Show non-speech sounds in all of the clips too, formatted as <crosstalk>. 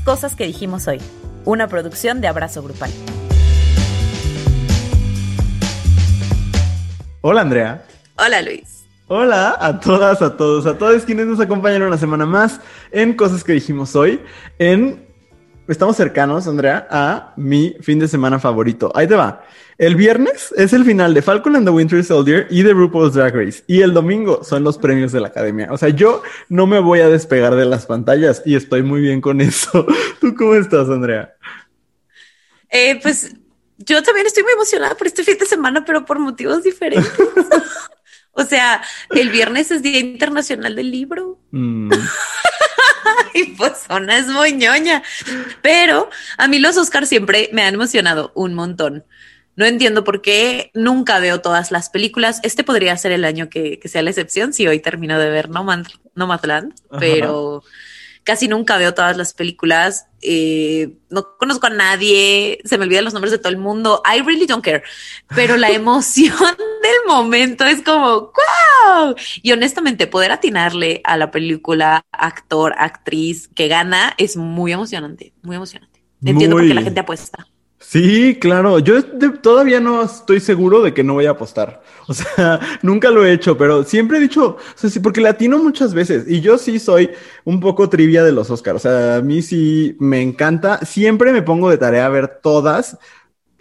Cosas que dijimos hoy, una producción de Abrazo Grupal. Hola Andrea. Hola Luis. Hola a todas, a todos, a todos quienes nos acompañan una semana más en Cosas que dijimos hoy. En estamos cercanos, Andrea, a mi fin de semana favorito. Ahí te va. El viernes es el final de Falcon and the Winter Soldier y de RuPaul's Drag Race. Y el domingo son los premios de la academia. O sea, yo no me voy a despegar de las pantallas y estoy muy bien con eso. <laughs> ¿Tú cómo estás, Andrea? Eh, pues yo también estoy muy emocionada por este fin de semana, pero por motivos diferentes. <laughs> o sea, el viernes es Día Internacional del Libro. Mm. <laughs> y pues zona es muy ñoña. Pero a mí los Oscars siempre me han emocionado un montón. No entiendo por qué nunca veo todas las películas. Este podría ser el año que, sea la excepción si hoy termino de ver Nomadland, pero casi nunca veo todas las películas. Eh, no conozco a nadie, se me olvidan los nombres de todo el mundo. I really don't care. Pero la <laughs> emoción del momento es como ¡wow! Y honestamente, poder atinarle a la película, actor, actriz que gana es muy emocionante, muy emocionante. Entiendo por qué la gente apuesta. Sí, claro. Yo todavía no estoy seguro de que no voy a apostar. <laughs> O sea, nunca lo he hecho, pero siempre he dicho, o sea, sí, porque latino muchas veces y yo sí soy un poco trivia de los Oscars. O sea, a mí sí me encanta. Siempre me pongo de tarea a ver todas.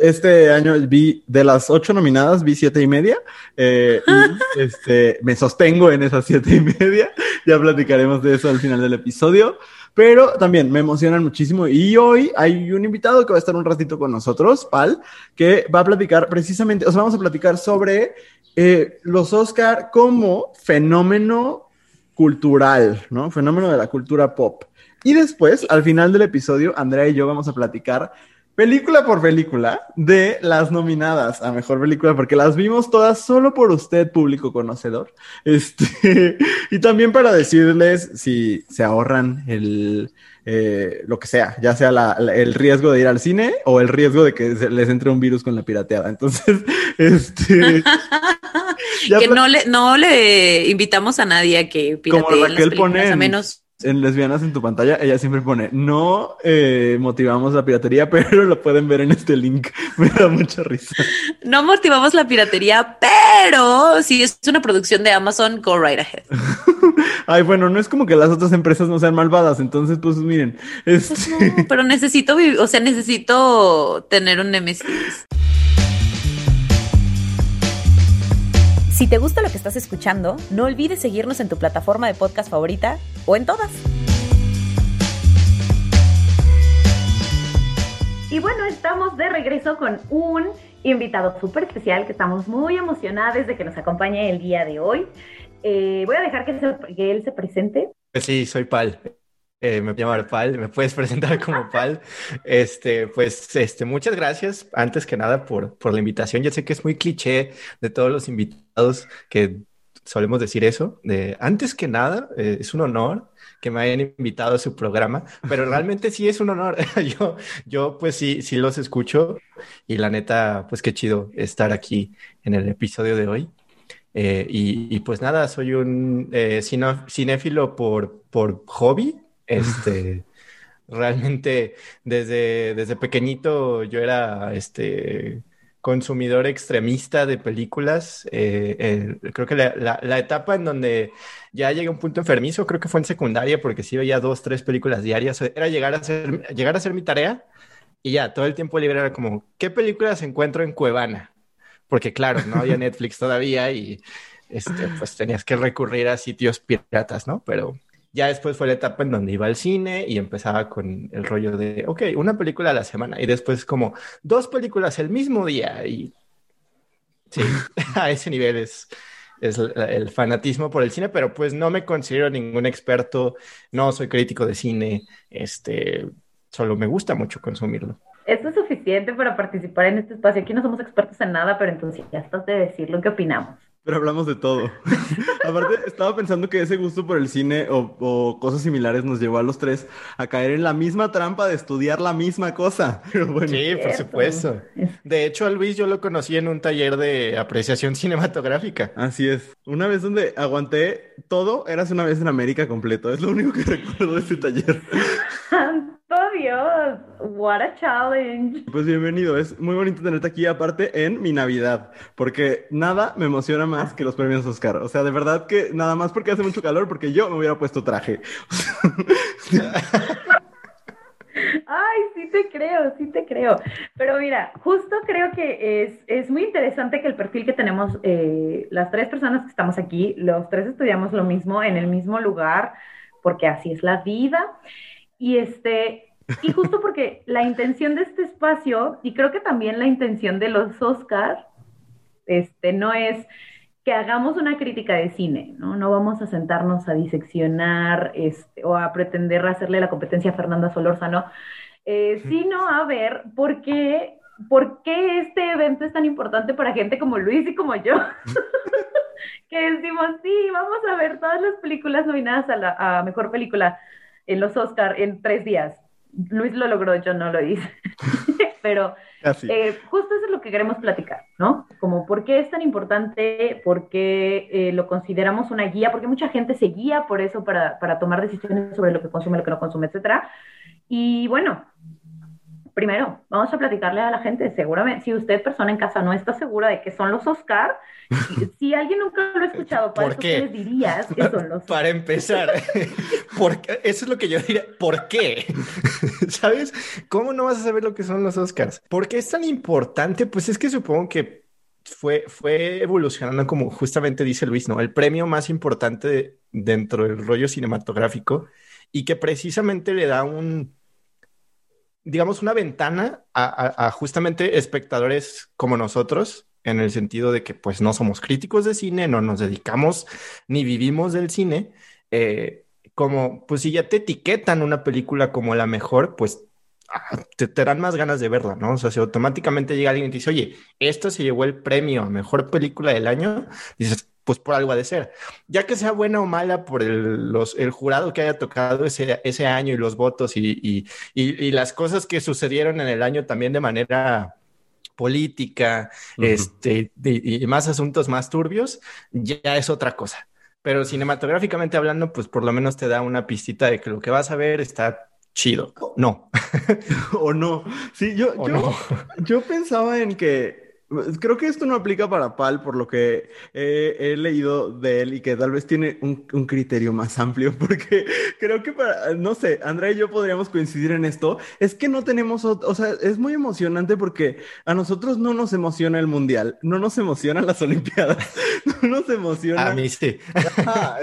Este año vi de las ocho nominadas, vi siete y media. Eh, y <laughs> este, me sostengo en esas siete y media. <laughs> Ya platicaremos de eso al final del episodio. Pero también me emocionan muchísimo. Y hoy hay un invitado que va a estar un ratito con nosotros, Pal, que va a platicar precisamente, o sea, vamos a platicar sobre eh, los Oscar como fenómeno cultural, ¿no? Fenómeno de la cultura pop. Y después, al final del episodio, Andrea y yo vamos a platicar película por película de las nominadas a mejor película, porque las vimos todas solo por usted, público conocedor. Este, <laughs> y también para decirles si se ahorran el eh, lo que sea, ya sea el riesgo de ir al cine o el riesgo de que les entre un virus con la pirateada. Entonces, <laughs> este. <laughs> que no le, no le invitamos a nadie a que piratee las películas, a menos en lesbianas en tu pantalla, ella siempre pone, no eh, motivamos la piratería, <laughs> pero lo pueden ver en este link. <laughs> Me da mucha risa. No motivamos la piratería, pero si es una producción de Amazon, go right ahead. <laughs> Ay, bueno, no es como que las otras empresas no sean malvadas, entonces pues miren. Este... Pues pero necesito, o sea, necesito tener un nemesis. Si te gusta lo que estás escuchando, no olvides seguirnos en tu plataforma de podcast favorita o en todas. Y bueno, estamos de regreso con un invitado súper especial que estamos muy emocionados de que nos acompañe el día de hoy. Eh, voy a dejar que, que él se presente. Pues sí, soy Pal. Eh, me llamo Pal, me puedes presentar como Pal. Este, pues, este, muchas gracias, antes que nada, por, por la invitación. Yo sé que es muy cliché de todos los invitados que solemos decir eso, de antes que nada, eh, es un honor que me hayan invitado a su programa, pero realmente sí es un honor. <laughs> yo, yo, pues sí, sí los escucho y la neta, pues qué chido estar aquí en el episodio de hoy. Eh, y, pues nada, soy un cinéfilo por, por hobby, este, realmente desde, desde pequeñito yo era este consumidor extremista de películas. Eh, creo que la, la, etapa en donde ya llegué a un punto enfermizo, creo que fue en secundaria, porque sí veía dos, tres películas diarias. Era llegar a hacer, llegar a hacer mi tarea y ya, todo el tiempo libre era como, ¿qué películas encuentro en Cuevana? Porque claro, no había Netflix todavía y este, pues tenías que recurrir a sitios piratas, ¿no? Pero ya después fue la etapa en donde iba al cine y empezaba con el rollo de, ok, una película a la semana y después como dos películas el mismo día y sí, <laughs> <laughs> a ese nivel es, es el fanatismo por el cine, pero pues no me considero ningún experto, no soy crítico de cine, este, solo me gusta mucho consumirlo. Esto es suficiente para participar en este espacio. Aquí no somos expertos en nada, pero entusiastas de decir lo que opinamos. Pero hablamos de todo. <laughs> Aparte, estaba pensando que ese gusto por el cine o, cosas similares nos llevó a los tres a caer en la misma trampa de estudiar la misma cosa. <laughs> sí, por supuesto. De hecho, a Luis yo lo conocí en un taller de apreciación <laughs> cinematográfica. Así es. Una vez donde aguanté todo, eras una vez en América completo. Es lo único que recuerdo de ese taller. todo What a challenge. Pues bienvenido, es muy bonito tenerte aquí aparte en mi Navidad, porque nada me emociona más que los premios Oscar. O sea, de verdad que nada más porque hace mucho calor, porque yo me hubiera puesto traje. Ay, sí te creo, sí te creo. Pero mira, justo creo que es, es muy interesante que el perfil que tenemos, eh, las tres personas que estamos aquí, los tres estudiamos lo mismo en el mismo lugar, porque así es la vida. Y este, y justo porque la intención de este espacio, y creo que también la intención de los Oscars, este, no es que hagamos una crítica de cine, ¿no? No vamos a sentarnos a diseccionar este, o a pretender hacerle la competencia a Fernanda Solórzano, eh, sino a ver por qué, por qué este evento es tan importante para gente como Luis y como yo. <laughs> que decimos, sí, vamos a ver todas las películas nominadas a la a Mejor Película en los Oscar en tres días. Luis lo logró, yo no lo hice. <laughs> Pero eh, justo eso es lo que queremos platicar, ¿no? Como por qué es tan importante, por qué eh, lo consideramos una guía, porque mucha gente se guía por eso para, para tomar decisiones sobre lo que consume, lo que no consume, etcétera. Y bueno, primero, vamos a platicarle a la gente, seguramente, si usted, persona en casa, no está segura de qué son los Oscar, si alguien nunca lo ha escuchado, ¿por qué les dirías que son los Para empezar, eso es lo que yo diría, ¿por qué? ¿Sabes? ¿Cómo no vas a saber lo que son los Oscars? ¿Por qué es tan importante? Pues es que supongo que fue, fue evolucionando como justamente dice Luis, ¿no? El premio más importante dentro del rollo cinematográfico y que precisamente le da un digamos, una ventana a, justamente espectadores como nosotros, en el sentido de que pues no somos críticos de cine, no nos dedicamos ni vivimos del cine, eh, como pues si ya te etiquetan una película como la mejor, pues ah, te, te, dan más ganas de verla, ¿no? O sea, si automáticamente llega alguien y te dice, oye, esto se llevó el premio a mejor película del año, dices, pues por algo ha de ser. Ya que sea buena o mala por el, los, el jurado que haya tocado ese, ese año y los votos y, y, y, las cosas que sucedieron en el año también de manera política, este, y, más asuntos más turbios, ya es otra cosa. Pero cinematográficamente hablando, pues por lo menos te da una pistita de que lo que vas a ver está chido. No. <laughs> o no. Sí, yo, yo, yo pensaba en que Creo que esto no aplica para Pal, por lo que he leído de él y que tal vez tiene un, criterio más amplio, <laughs> porque creo que para, no sé, Andrea y yo podríamos coincidir en esto. Es que no tenemos, o, sea, es muy emocionante porque a nosotros no nos emociona el mundial, no nos emocionan las <laughs> Olimpiadas, no nos emociona. A mí sí.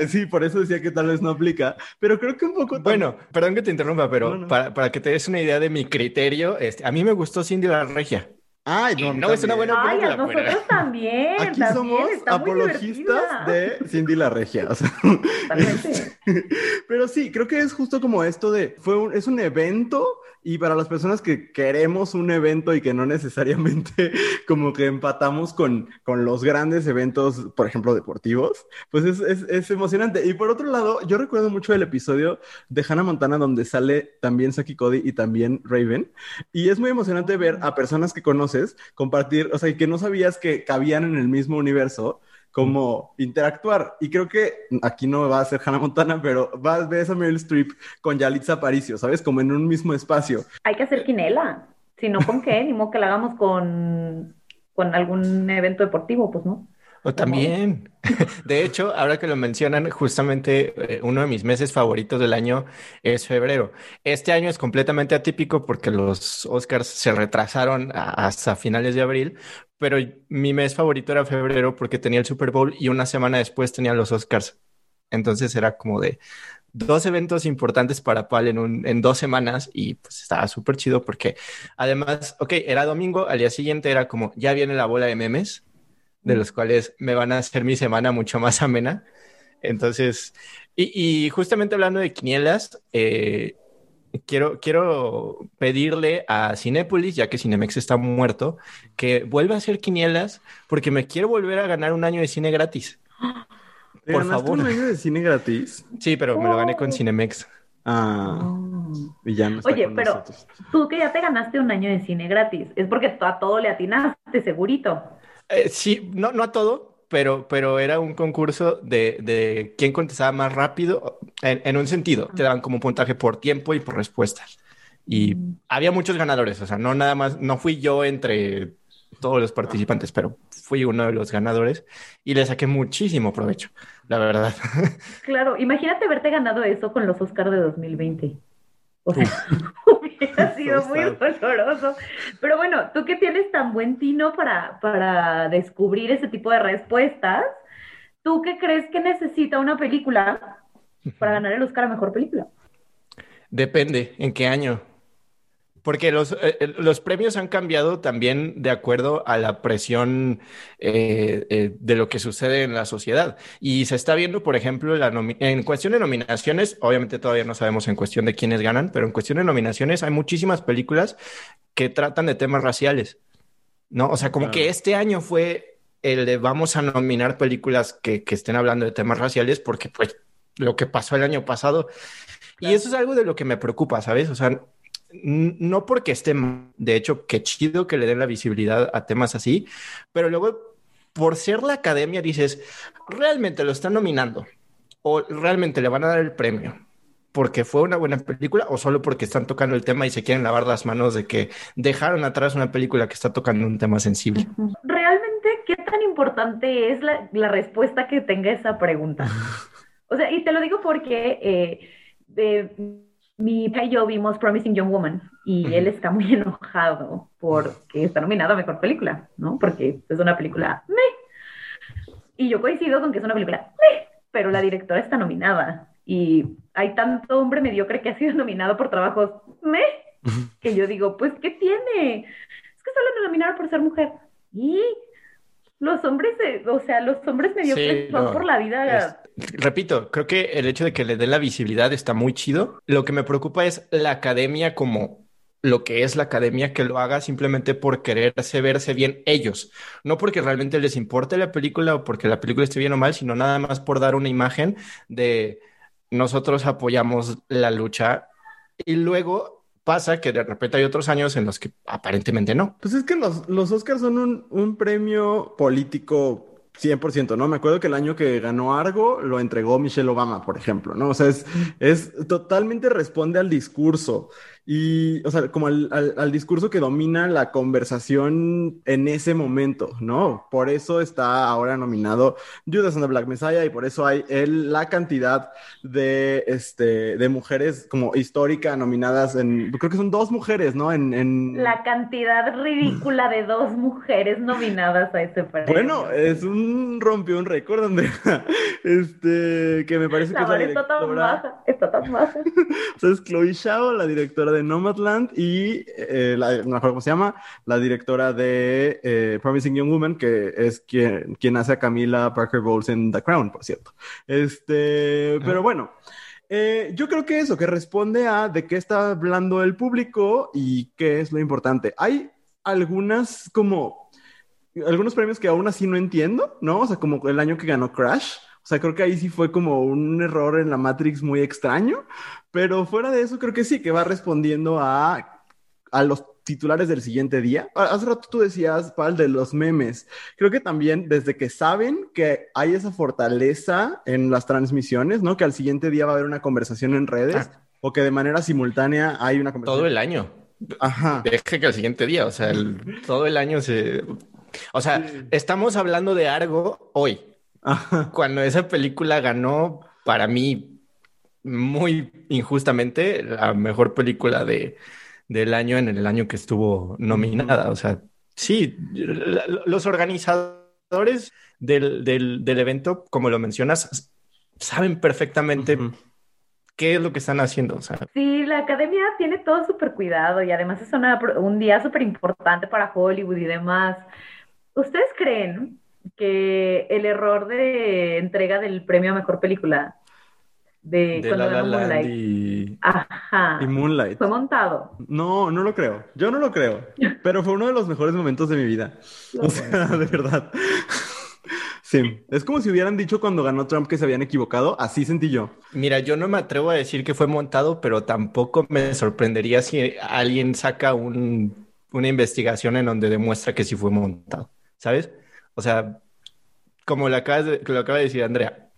sí, por eso decía que tal vez no aplica, pero creo que un poco. Bueno, perdón que te interrumpa, pero Para, para, que te des una idea de mi criterio, este, a mí me gustó Cindy la Regia. Ay, no, no es una buena película. Ay, nosotros <laughs> también. Aquí somos apologistas de Cindy la Regia. <laughs> pero sí, creo que es justo como esto de, fue un, es un evento y para las personas que queremos un evento y que no necesariamente <laughs> como que empatamos con, con los grandes eventos, por ejemplo, deportivos, pues es, es, es, emocionante. Y por otro lado, yo recuerdo mucho el episodio de Hannah Montana donde sale también Saki Cody y también Raven. Y es muy emocionante ver a personas que conoces compartir, o sea, que no sabías que cabían en el mismo universo como interactuar. Y creo que aquí no va a ser Hannah Montana, pero va a ver a Meryl Streep con Yalitza Aparicio, ¿sabes? Como en un mismo espacio. Hay que hacer quinela. Si no, ¿con qué? Ni modo que la hagamos con, con algún evento deportivo, pues no. O también, <laughs> de hecho, ahora que lo mencionan, justamente eh, uno de mis meses favoritos del año es febrero. Este año es completamente atípico porque los Oscars se retrasaron hasta finales de abril, pero mi mes favorito era febrero porque tenía el Super Bowl y una semana después tenía los Oscars. Entonces era como de dos eventos importantes para Pal en, un, en dos semanas y pues estaba súper chido porque además, ok, era domingo, al día siguiente era como ya viene la bola de memes de los cuales me van a hacer mi semana mucho más <laughs> amena. Entonces, y, justamente hablando de quinielas, eh, quiero, quiero pedirle a Cinépolis, ya que Cinemex está muerto, que vuelva a hacer quinielas porque me quiero volver a ganar un año de cine gratis. <gasps> Por favor. un año de cine gratis? Sí, pero me lo gané con Cinemex. Ah, oh. y ya no está Oye, pero tú que ya te ganaste un año de cine gratis, es porque a todo le atinaste, segurito. Eh, sí, no, no a todo, pero, pero era un concurso de, de quién contestaba más rápido, en, un sentido, te daban como puntaje por tiempo y por respuestas. Y mm. había muchos ganadores, o sea, no nada más, no fui yo entre todos los participantes, pero fui uno de los ganadores y le saqué muchísimo provecho, la verdad. <laughs> Claro, imagínate haberte ganado eso con los Oscars de 2020. O <laughs> sea, hubiera sido muy doloroso. Pero bueno, tú que tienes tan buen tino para, para descubrir ese tipo de respuestas, ¿tú qué crees que necesita una película para ganar el Oscar a Mejor Película? Depende, ¿en qué año? Porque los, eh, eh, los, premios han cambiado también de acuerdo a la presión eh, de lo que sucede en la sociedad. Y se está viendo, por ejemplo, la en cuestión de nominaciones, obviamente todavía no sabemos en cuestión de quiénes ganan, pero en cuestión de nominaciones hay muchísimas películas que tratan de temas raciales. ¿No? O sea, como que este año fue el de vamos a nominar películas que, que estén hablando de temas raciales porque pues lo que pasó el año pasado. Y eso es algo de lo que me preocupa, ¿sabes? O sea, no porque esté, de hecho, qué chido que le den la visibilidad a temas así, pero luego, por ser la academia, dices, realmente lo están nominando o realmente le van a dar el premio porque fue una buena película o solo porque están tocando el tema y se quieren lavar las manos de que dejaron atrás una película que está tocando un tema sensible. Realmente, ¿qué tan importante es la, la respuesta que tenga esa pregunta? <laughs> O sea, y te lo digo porque eh, de, mi hija y yo vimos Promising Young Woman y él está muy <laughs> enojado porque está nominado a Mejor Película, ¿no? Porque es una película meh. Y yo coincido con que es una película meh, pero la directora está nominada y hay tanto hombre mediocre que ha sido <laughs> nominado por trabajos meh que yo digo, pues, ¿qué tiene? Es que solo me nominaron por ser mujer. Y los hombres, o sea, los hombres mediocres van por la vida. Repito, creo que el hecho de que le den la visibilidad está muy chido. Lo que me preocupa es la academia como lo que es la academia que lo haga simplemente por quererse verse bien ellos, no porque realmente les importe la película o porque la película esté bien o mal, sino nada más por dar una imagen de nosotros apoyamos la lucha y luego pasa que de repente hay otros años en los que aparentemente no. Pues es que los, los Oscars son un, un premio político 100%, ¿no? Me acuerdo que el año que ganó Argo lo entregó Michelle Obama, por ejemplo, ¿no? O sea, es, es totalmente responde al discurso. Y, o sea, como al, al, discurso que domina la conversación en ese momento, ¿no? Por eso está ahora nominado Judas and the Black Messiah y por eso hay el, la cantidad de, este, de mujeres como histórica nominadas en, creo que son dos mujeres, ¿no? En, en... La cantidad ridícula de dos mujeres nominadas a ese premio. Bueno, es un, rompió un récord, Andrea. <laughs> Este, que me parece que es la directora... Está tan baja, está tan baja. <laughs> o sea, es Chloe Shao, la directora de de Nomadland y eh, la, no cómo se llama, la directora de eh, Promising Young Woman, que es quien, quien hace a Camila Parker Bowles en The Crown, por cierto. Este, pero bueno. Eh, yo creo que eso, que responde a de qué está hablando el público y qué es lo importante. Hay algunas como algunos premios que aún así no entiendo, ¿no? O sea, como el año que ganó Crash, sea, creo que ahí sí fue como un error en la Matrix muy extraño, pero fuera de eso creo que sí, que va respondiendo a, a los titulares del siguiente día. Hace rato tú decías, Pal, de los memes. Creo que también desde que saben que hay esa fortaleza en las transmisiones, ¿no? Que al siguiente día va a haber una conversación en redes ah. o que de manera simultánea hay una conversación. Todo el año. Ajá. Deje que al siguiente día, o sea, todo el año se... O sea, estamos hablando de algo hoy. Cuando esa película ganó, para mí, muy injustamente, la mejor película de, del año en el año que estuvo nominada. O sea, sí, los organizadores del, del, evento, como lo mencionas, saben perfectamente qué es lo que están haciendo. O sea. Sí, la academia tiene todo súper cuidado y además es un día súper importante para Hollywood y demás. ¿Ustedes creen que el error de entrega del premio a mejor película de, cuando la, Moonlight. Y... Ajá. Y Moonlight. Fue montado. No, no lo creo. Yo no lo creo. <laughs> Pero fue uno de los mejores momentos de mi vida. o sea, <laughs> de verdad. Sí, es como si hubieran dicho cuando ganó Trump que se habían equivocado, así sentí yo. Mira, yo no me atrevo a decir que fue montado, pero tampoco me sorprendería si alguien saca un, una investigación en donde demuestra que sí fue montado, ¿sabes? O sea, como lo, acaba de decir Andrea,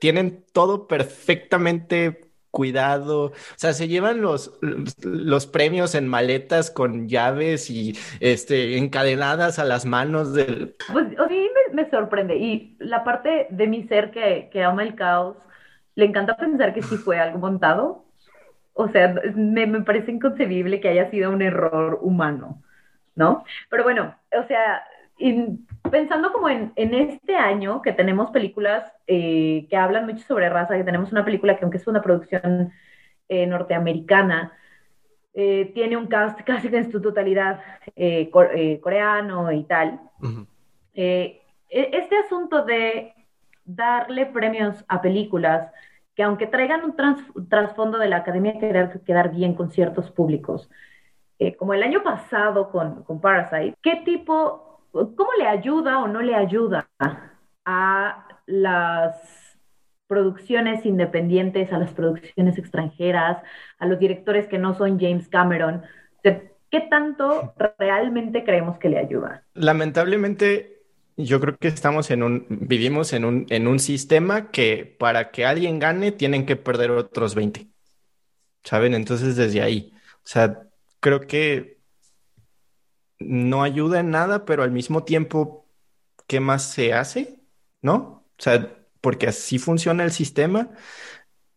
tienen todo perfectamente cuidado. O sea, se llevan los, los premios en maletas con llaves y este, encadenadas a las manos del... Pues a mí me, sorprende. Y la parte de mi ser que, que ama el caos, le encanta pensar que sí fue algo montado. O sea, me, me parece inconcebible que haya sido un error humano, ¿no? Pero bueno, o sea, pensando como en, en, este año que tenemos películas eh, que hablan mucho sobre raza, que tenemos una película que aunque es una producción eh, norteamericana, eh, tiene un cast <laughs> casi en su totalidad coreano y tal. E, este asunto de darle premios a películas que aunque traigan un trasfondo de la academia, querer quedar bien con ciertos públicos, como el año pasado con, con Parasite, ¿qué tipo ¿Cómo le ayuda o no le ayuda a las producciones independientes, a las producciones extranjeras, a los directores que no son James Cameron? ¿Qué tanto realmente creemos que le ayuda? Lamentablemente, yo creo que estamos en un, vivimos en un, en un sistema que para que alguien gane tienen que perder otros 20. ¿Saben? Entonces desde ahí, o sea, creo que no ayuda en nada, pero al mismo tiempo, ¿qué más se hace? ¿No? O sea, porque así funciona el sistema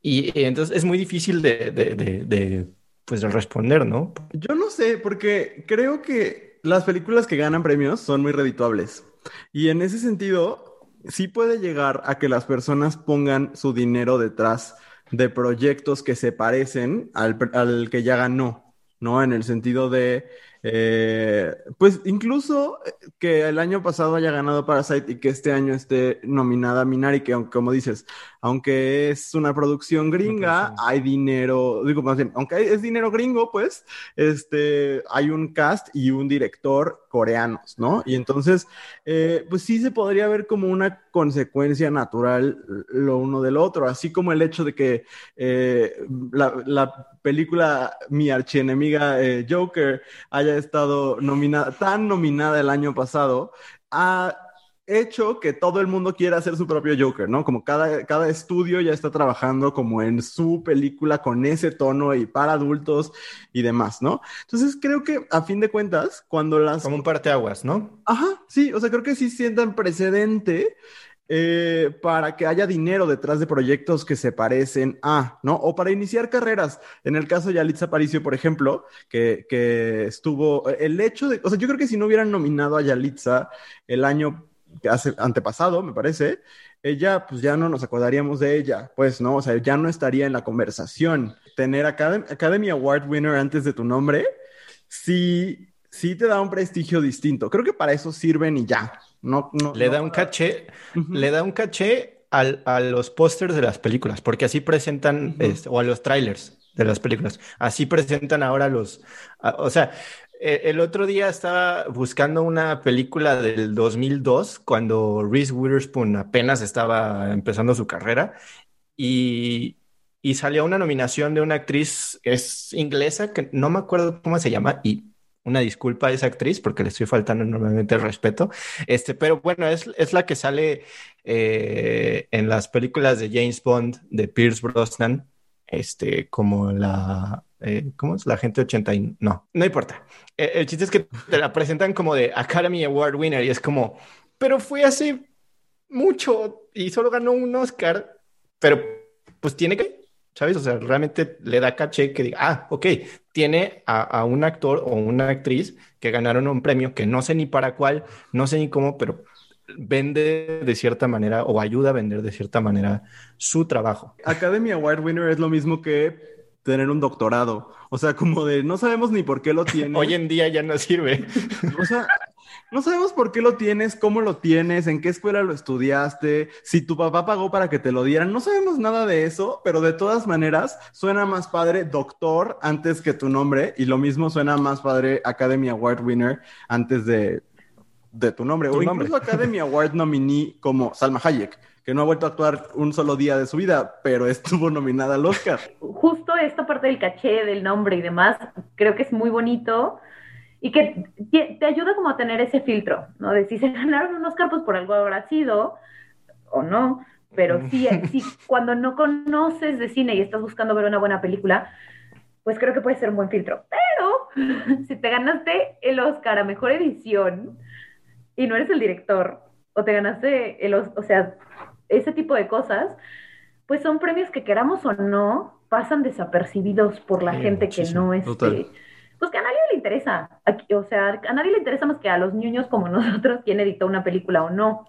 y, entonces es muy difícil de, de, pues, de responder, ¿no? Yo no sé, porque creo que las películas que ganan premios son muy redituables. Y en ese sentido, sí puede llegar a que las personas pongan su dinero detrás de proyectos que se parecen al, al que ya ganó, ¿no? En el sentido de eh, pues incluso eh, que el año pasado haya ganado Parasite y que este año esté nominada Minari, que como dices, aunque es una producción gringa, hay dinero, digo más bien, aunque es dinero gringo, pues, este, hay un cast y un director coreanos, ¿no? Y entonces, eh, pues sí se podría ver como una consecuencia natural lo uno del otro, así como el hecho de que la, película Mi archienemiga Joker haya estado nominada, tan nominada el año pasado, ha hecho que todo el mundo quiera hacer su propio Joker, ¿no? Como cada, cada estudio ya está trabajando como en su película con ese tono y para adultos y demás, ¿no? Entonces creo que a fin de cuentas, cuando las... Como un parteaguas, ¿no? Ajá, sí, o sea, creo que sí sientan precedente eh, para que haya dinero detrás de proyectos que se parecen a, ¿no? O para iniciar carreras. En el caso de Yalitza Aparicio, por ejemplo, que, que estuvo, el hecho de, o sea, yo creo que si no hubieran nominado a Yalitza el año hace, antepasado, me parece, ella, pues ya no nos acordaríamos de ella, pues, ¿no? O sea, ya no estaría en la conversación. Tener Academy, Academy Award winner antes de tu nombre, sí, sí te da un prestigio distinto. Creo que para eso sirven y ya, no, no, le da un caché, le da un caché a los pósters de las películas, porque así presentan, este, o a los trailers de las películas, así presentan ahora los, o sea, e, el otro día estaba buscando una película del 2002, cuando Reese Witherspoon apenas estaba empezando su carrera, y, y salió una nominación de una actriz, es inglesa, que no me acuerdo cómo se llama, y una disculpa a esa actriz porque le estoy faltando enormemente el respeto. Este, pero bueno, es, es la que sale eh, en las películas de James Bond de Pierce Brosnan, este, como la, eh, ¿cómo es? La gente 80 y... No, no importa. El, el chiste es que te la presentan como de Academy Award winner y es como, pero fue hace mucho y solo ganó un Oscar, pero pues tiene que ¿sabes? O sea, realmente le da caché que diga, ah, ok, tiene a, un actor o una actriz que ganaron un premio que no sé ni para cuál, no sé ni cómo, pero vende de cierta manera o ayuda a vender de cierta manera su trabajo. Academy Award winner es lo mismo que tener un doctorado. O sea, como de no sabemos ni por qué lo tiene. <laughs> Hoy en día ya no sirve. O sea, no sabemos por qué lo tienes, cómo lo tienes, en qué escuela lo estudiaste, si tu papá pagó para que te lo dieran. No sabemos nada de eso, pero de todas maneras suena más padre doctor antes que tu nombre y lo mismo suena más padre Academy Award winner antes de, de tu nombre. o incluso Academy <laughs> Award nominee como Salma Hayek que no ha vuelto a actuar un solo día de su vida, pero estuvo nominada al Oscar. Justo esta parte del caché, del nombre y demás, creo que es muy bonito y que te ayuda como a tener ese filtro, ¿no? De si se ganaron unos capos por algo habrá sido o no, pero sí, sí, cuando no conoces de cine y estás buscando ver una buena película, pues creo que puede ser un buen filtro. Pero <laughs> si te ganaste el Oscar a Mejor Edición y no eres el director, o te ganaste el, o sea, ese tipo de cosas, pues son premios que queramos o no, pasan desapercibidos por la gente que no es... Este, pues que a nadie le interesa. o sea, a nadie le interesa más que a los niños como <laughs> nosotros quién editó una película o no.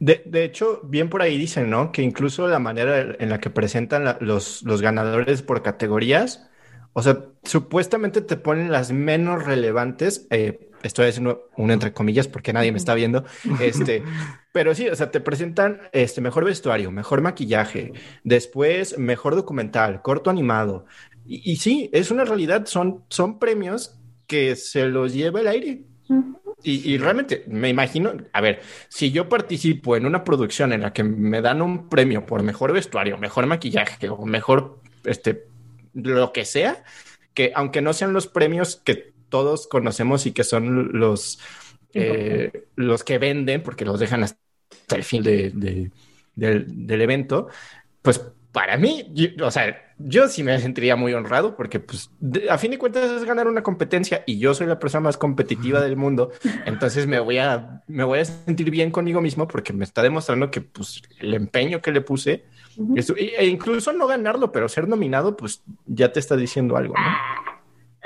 de, de, hecho, bien por ahí dicen, ¿no? Que incluso la manera en la que presentan los, los ganadores por categorías, o sea, supuestamente te ponen las menos relevantes. Eh, estoy haciendo un entre comillas porque nadie me está viendo. Este, pero sí, o sea, te presentan este mejor vestuario, mejor maquillaje, después mejor documental, corto animado, y, sí, es una realidad, son, son premios que se los lleva el aire. y, realmente me imagino, a ver, si yo participo en una producción en la que me dan un premio por mejor vestuario, mejor maquillaje o mejor, este, lo que sea, que aunque no sean los premios que todos conocemos y que son los, eh, los que venden, porque los dejan hasta el fin de, del, evento, pues para mí, o sea, yo sí me sentiría muy honrado porque, pues, a fin de cuentas es ganar una competencia y yo soy la persona más competitiva del mundo. Entonces me voy a, me voy a sentir bien conmigo mismo porque me está demostrando que, pues, el empeño que le puse e incluso no ganarlo, pero ser nominado, pues, ya te está diciendo algo, ¿no?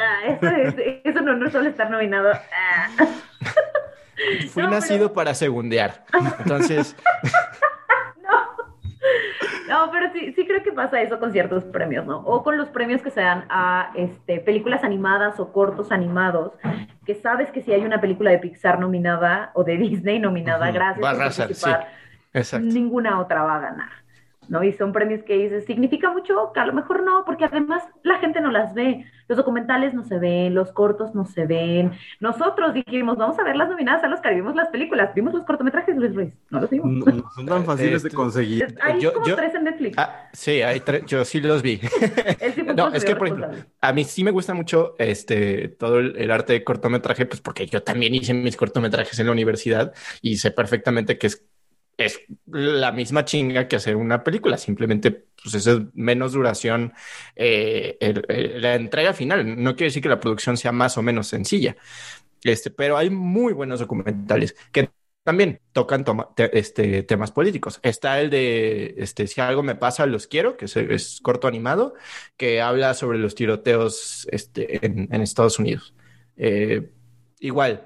Ah, eso, es, eso no, no suele estar nominado. Ah. Fui nacido para segundear. Entonces. <laughs> No, pero sí, sí creo que pasa eso con ciertos premios, ¿no? O con los premios que se dan a este, películas animadas o cortos animados, que sabes que si hay una película de Pixar nominada o de Disney nominada, gracias por participar, ninguna otra va a ganar. ¿No? Y son premios que dices, significa mucho, que a lo mejor no, porque además la gente no las ve. Los documentales no se ven, los cortos no se ven. Nosotros dijimos, vamos a ver las nominadas a los que vimos las películas. Vimos los cortometrajes, Luis Ruiz. No los vimos. No, son tan fáciles de este, conseguir. Hay como tres en Netflix. Ah, sí, hay tres. Yo sí los vi. <laughs> no, es que, por ejemplo, a mí sí me gusta mucho este todo el, arte de cortometraje, pues porque yo también hice mis cortometrajes en la universidad y sé perfectamente que es es la misma chinga que hacer una película, simplemente pues es menos duración eh, la entrega final. No quiere decir que la producción sea más o menos sencilla, este, pero hay muy buenos documentales que también tocan este, temas políticos. Está el de este, Si algo me pasa, los quiero, que es, corto animado, que habla sobre los tiroteos este, en, Estados Unidos. Eh, igual,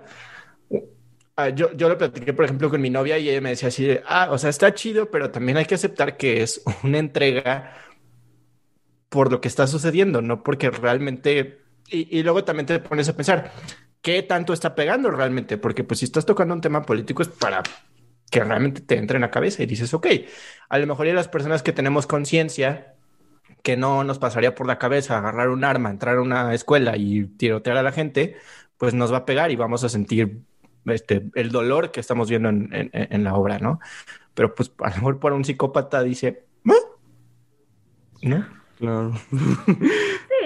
Ah, yo, yo lo platiqué, por ejemplo, con mi novia y ella me decía así, ah, o sea, está chido, pero también hay que aceptar que es <laughs> una entrega por lo que está sucediendo, no porque realmente, y, luego también te pones a pensar, ¿qué tanto está pegando realmente? Porque pues si estás tocando un tema político es para que realmente te entre en la cabeza y dices, ok, a lo mejor y las personas que tenemos conciencia, que no nos pasaría por la cabeza agarrar un arma, entrar a una escuela y tirotear a la gente, pues nos va a pegar y vamos a sentir este, el dolor que estamos viendo en, la obra, ¿no? Pero pues a lo mejor para un psicópata dice, ¿no? Claro. <laughs>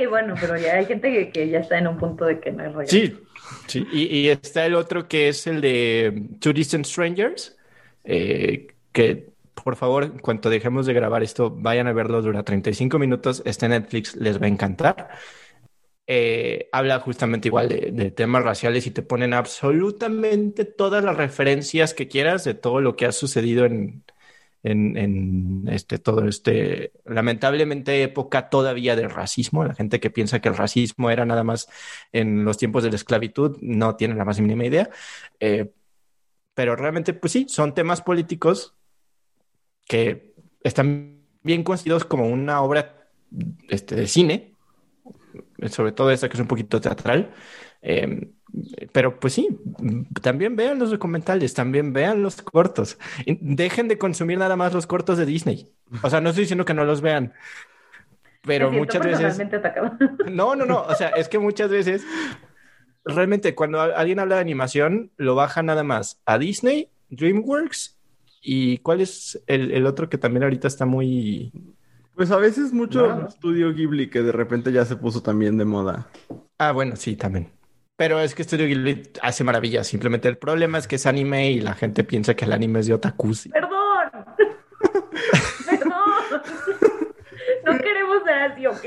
Sí, bueno, pero ya hay gente que, ya está en un punto de que no es real. Sí, sí. Y, está el otro que es el de Two Distant Strangers, eh, que por favor, en cuanto dejemos de grabar esto, vayan a verlo, dura 35 minutos, está en Netflix, les va a encantar. Eh, habla justamente igual de, temas raciales y te ponen absolutamente todas las referencias que quieras de todo lo que ha sucedido en, este todo este lamentablemente época todavía del racismo. La gente que piensa que el racismo era nada más en los tiempos de la esclavitud no tiene la más mínima idea. Eh, pero realmente, pues sí, son temas políticos que están bien considerados como una obra este, de cine sobre todo esta que es un poquito teatral. Em, pero pues sí, también vean los documentales, también vean los cortos. Dejen de consumir nada más los cortos de Disney. O sea, no estoy diciendo que no los vean, pero muchas veces... <laughs> No, no, no. O sea, es que muchas veces, realmente cuando alguien habla de animación, lo baja nada más a Disney, DreamWorks y cuál es el, el otro que también ahorita está muy pues a veces mucho no, estudio Ghibli que de repente ya se puso también de moda. Ah, bueno, sí, también. Pero es que Studio Ghibli hace maravillas. Simplemente el problema es que es anime y la gente piensa que el anime es de otakus. Perdón. <laughs> Perdón. No queremos ser así, ¿ok?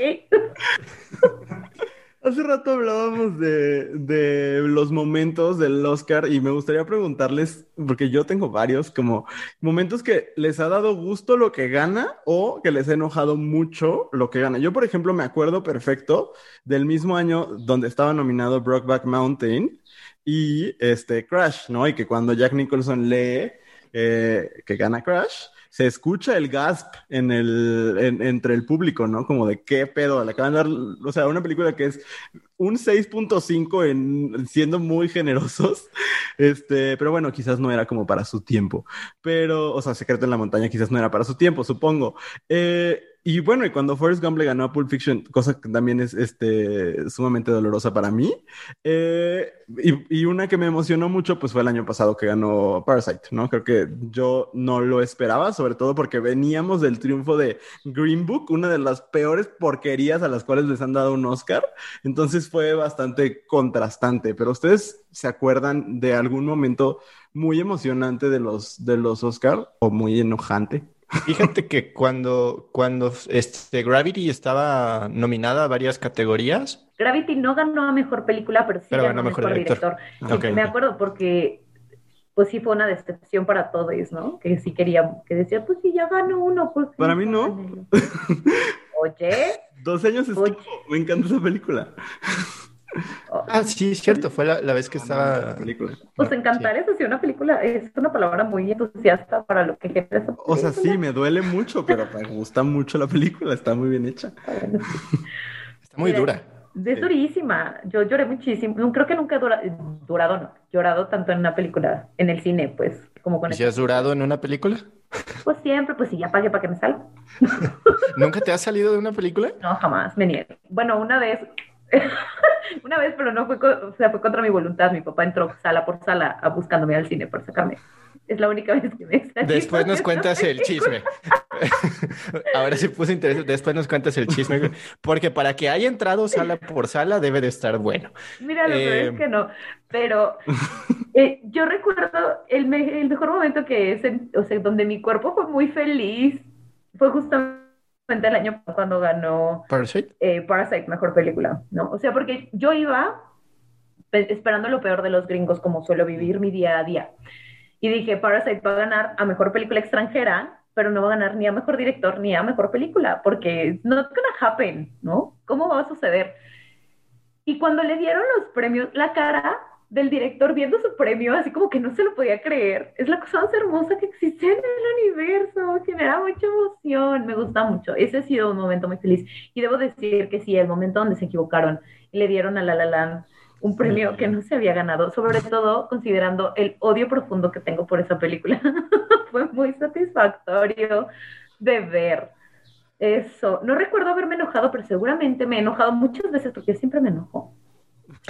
Hace rato hablábamos de, de, los momentos del Oscar y me gustaría preguntarles, porque yo tengo varios, como momentos que les ha dado gusto lo que gana o que les ha enojado mucho lo que gana. Yo, por ejemplo, me acuerdo perfecto del mismo año donde estaba nominado Brockback Mountain y este Crash, ¿no? Y que cuando Jack Nicholson lee eh, que gana Crash, se escucha el gasp en el, entre el público, ¿no? Como de qué pedo, le acaban de dar, o sea, una película que es un 6.5 en siendo muy generosos, <laughs> este, pero bueno, quizás no era como para su tiempo, pero, o sea, Secreto en la Montaña quizás no era para su tiempo, supongo. Eh, y bueno, y cuando Forrest Gump le ganó a Pulp Fiction, cosa que también es este, sumamente dolorosa para mí, eh, y, y, una que me emocionó mucho, pues fue el año pasado que ganó Parasite, ¿no? Creo que yo no lo esperaba, sobre todo porque veníamos del triunfo de Green Book, una de las peores porquerías a las cuales les han dado un Oscar, entonces fue bastante contrastante, pero ustedes se acuerdan de algún momento muy emocionante de los, de los Oscar o muy enojante? Fíjate que cuando, cuando este, Gravity estaba nominada a varias categorías. Gravity no ganó a mejor película, pero sí ganó, a mejor, director. Me acuerdo porque pues sí fue una decepción para todos, ¿no? Que sí quería, que decía, pues sí, ya ganó uno. Pues, para mí no. <laughs> Oye. Dos años estuvo. Me encanta esa película. Ah, sí, cierto, fue la, vez que estaba. Pues encantar es así una película, es una palabra muy entusiasta para lo que es O sea, sí, me duele mucho, pero me gusta mucho la película, está muy bien hecha. <laughs> Está muy dura. Es durísima, yo lloré muchísimo, creo que nunca he durado, no, llorado tanto en una película, en el cine, pues, como con... ¿Y si has durado en una película? Pues siempre, pues sí, ya pagué para que me salga. <laughs> ¿Nunca te has salido de una película? No, jamás, me niego. Bueno, una vez, <laughs> Una vez, pero no fue, o sea, fue contra mi voluntad. Mi papá entró sala por sala a buscándome al cine para sacarme. Es la única vez que me Después nos cuentas el <laughs> chisme. <laughs> Ahora sí puse interés. Después nos cuentas el chisme. Porque para que haya entrado sala por sala debe de estar bueno. Mira, lo que es eh, que no. Pero eh, yo recuerdo el, el, mejor momento que es, o sea, donde mi cuerpo fue muy feliz. Fue justamente el año cuando ganó Parasite. Eh, Parasite, mejor película, ¿no? O sea, porque yo iba esperando lo peor de los gringos, como suelo vivir mi día a día. Y dije, Parasite va a ganar a mejor película extranjera, pero no va a ganar ni a mejor director ni a mejor película, porque not gonna happen, ¿no? ¿Cómo va a suceder? Y cuando le dieron los premios, la cara del director viendo su premio, así como que no se lo podía creer. Es la cosa más hermosa que existe en el universo, genera mucha emoción, me gusta mucho. Ese ha sido un momento muy feliz. Y debo decir que sí, el momento donde se equivocaron y le dieron a La La Land un premio que no se había ganado, sobre todo considerando el odio profundo que tengo por esa película. <laughs> Fue muy satisfactorio de ver. Eso, no recuerdo haberme enojado, pero seguramente me he enojado muchas veces porque siempre me enojo.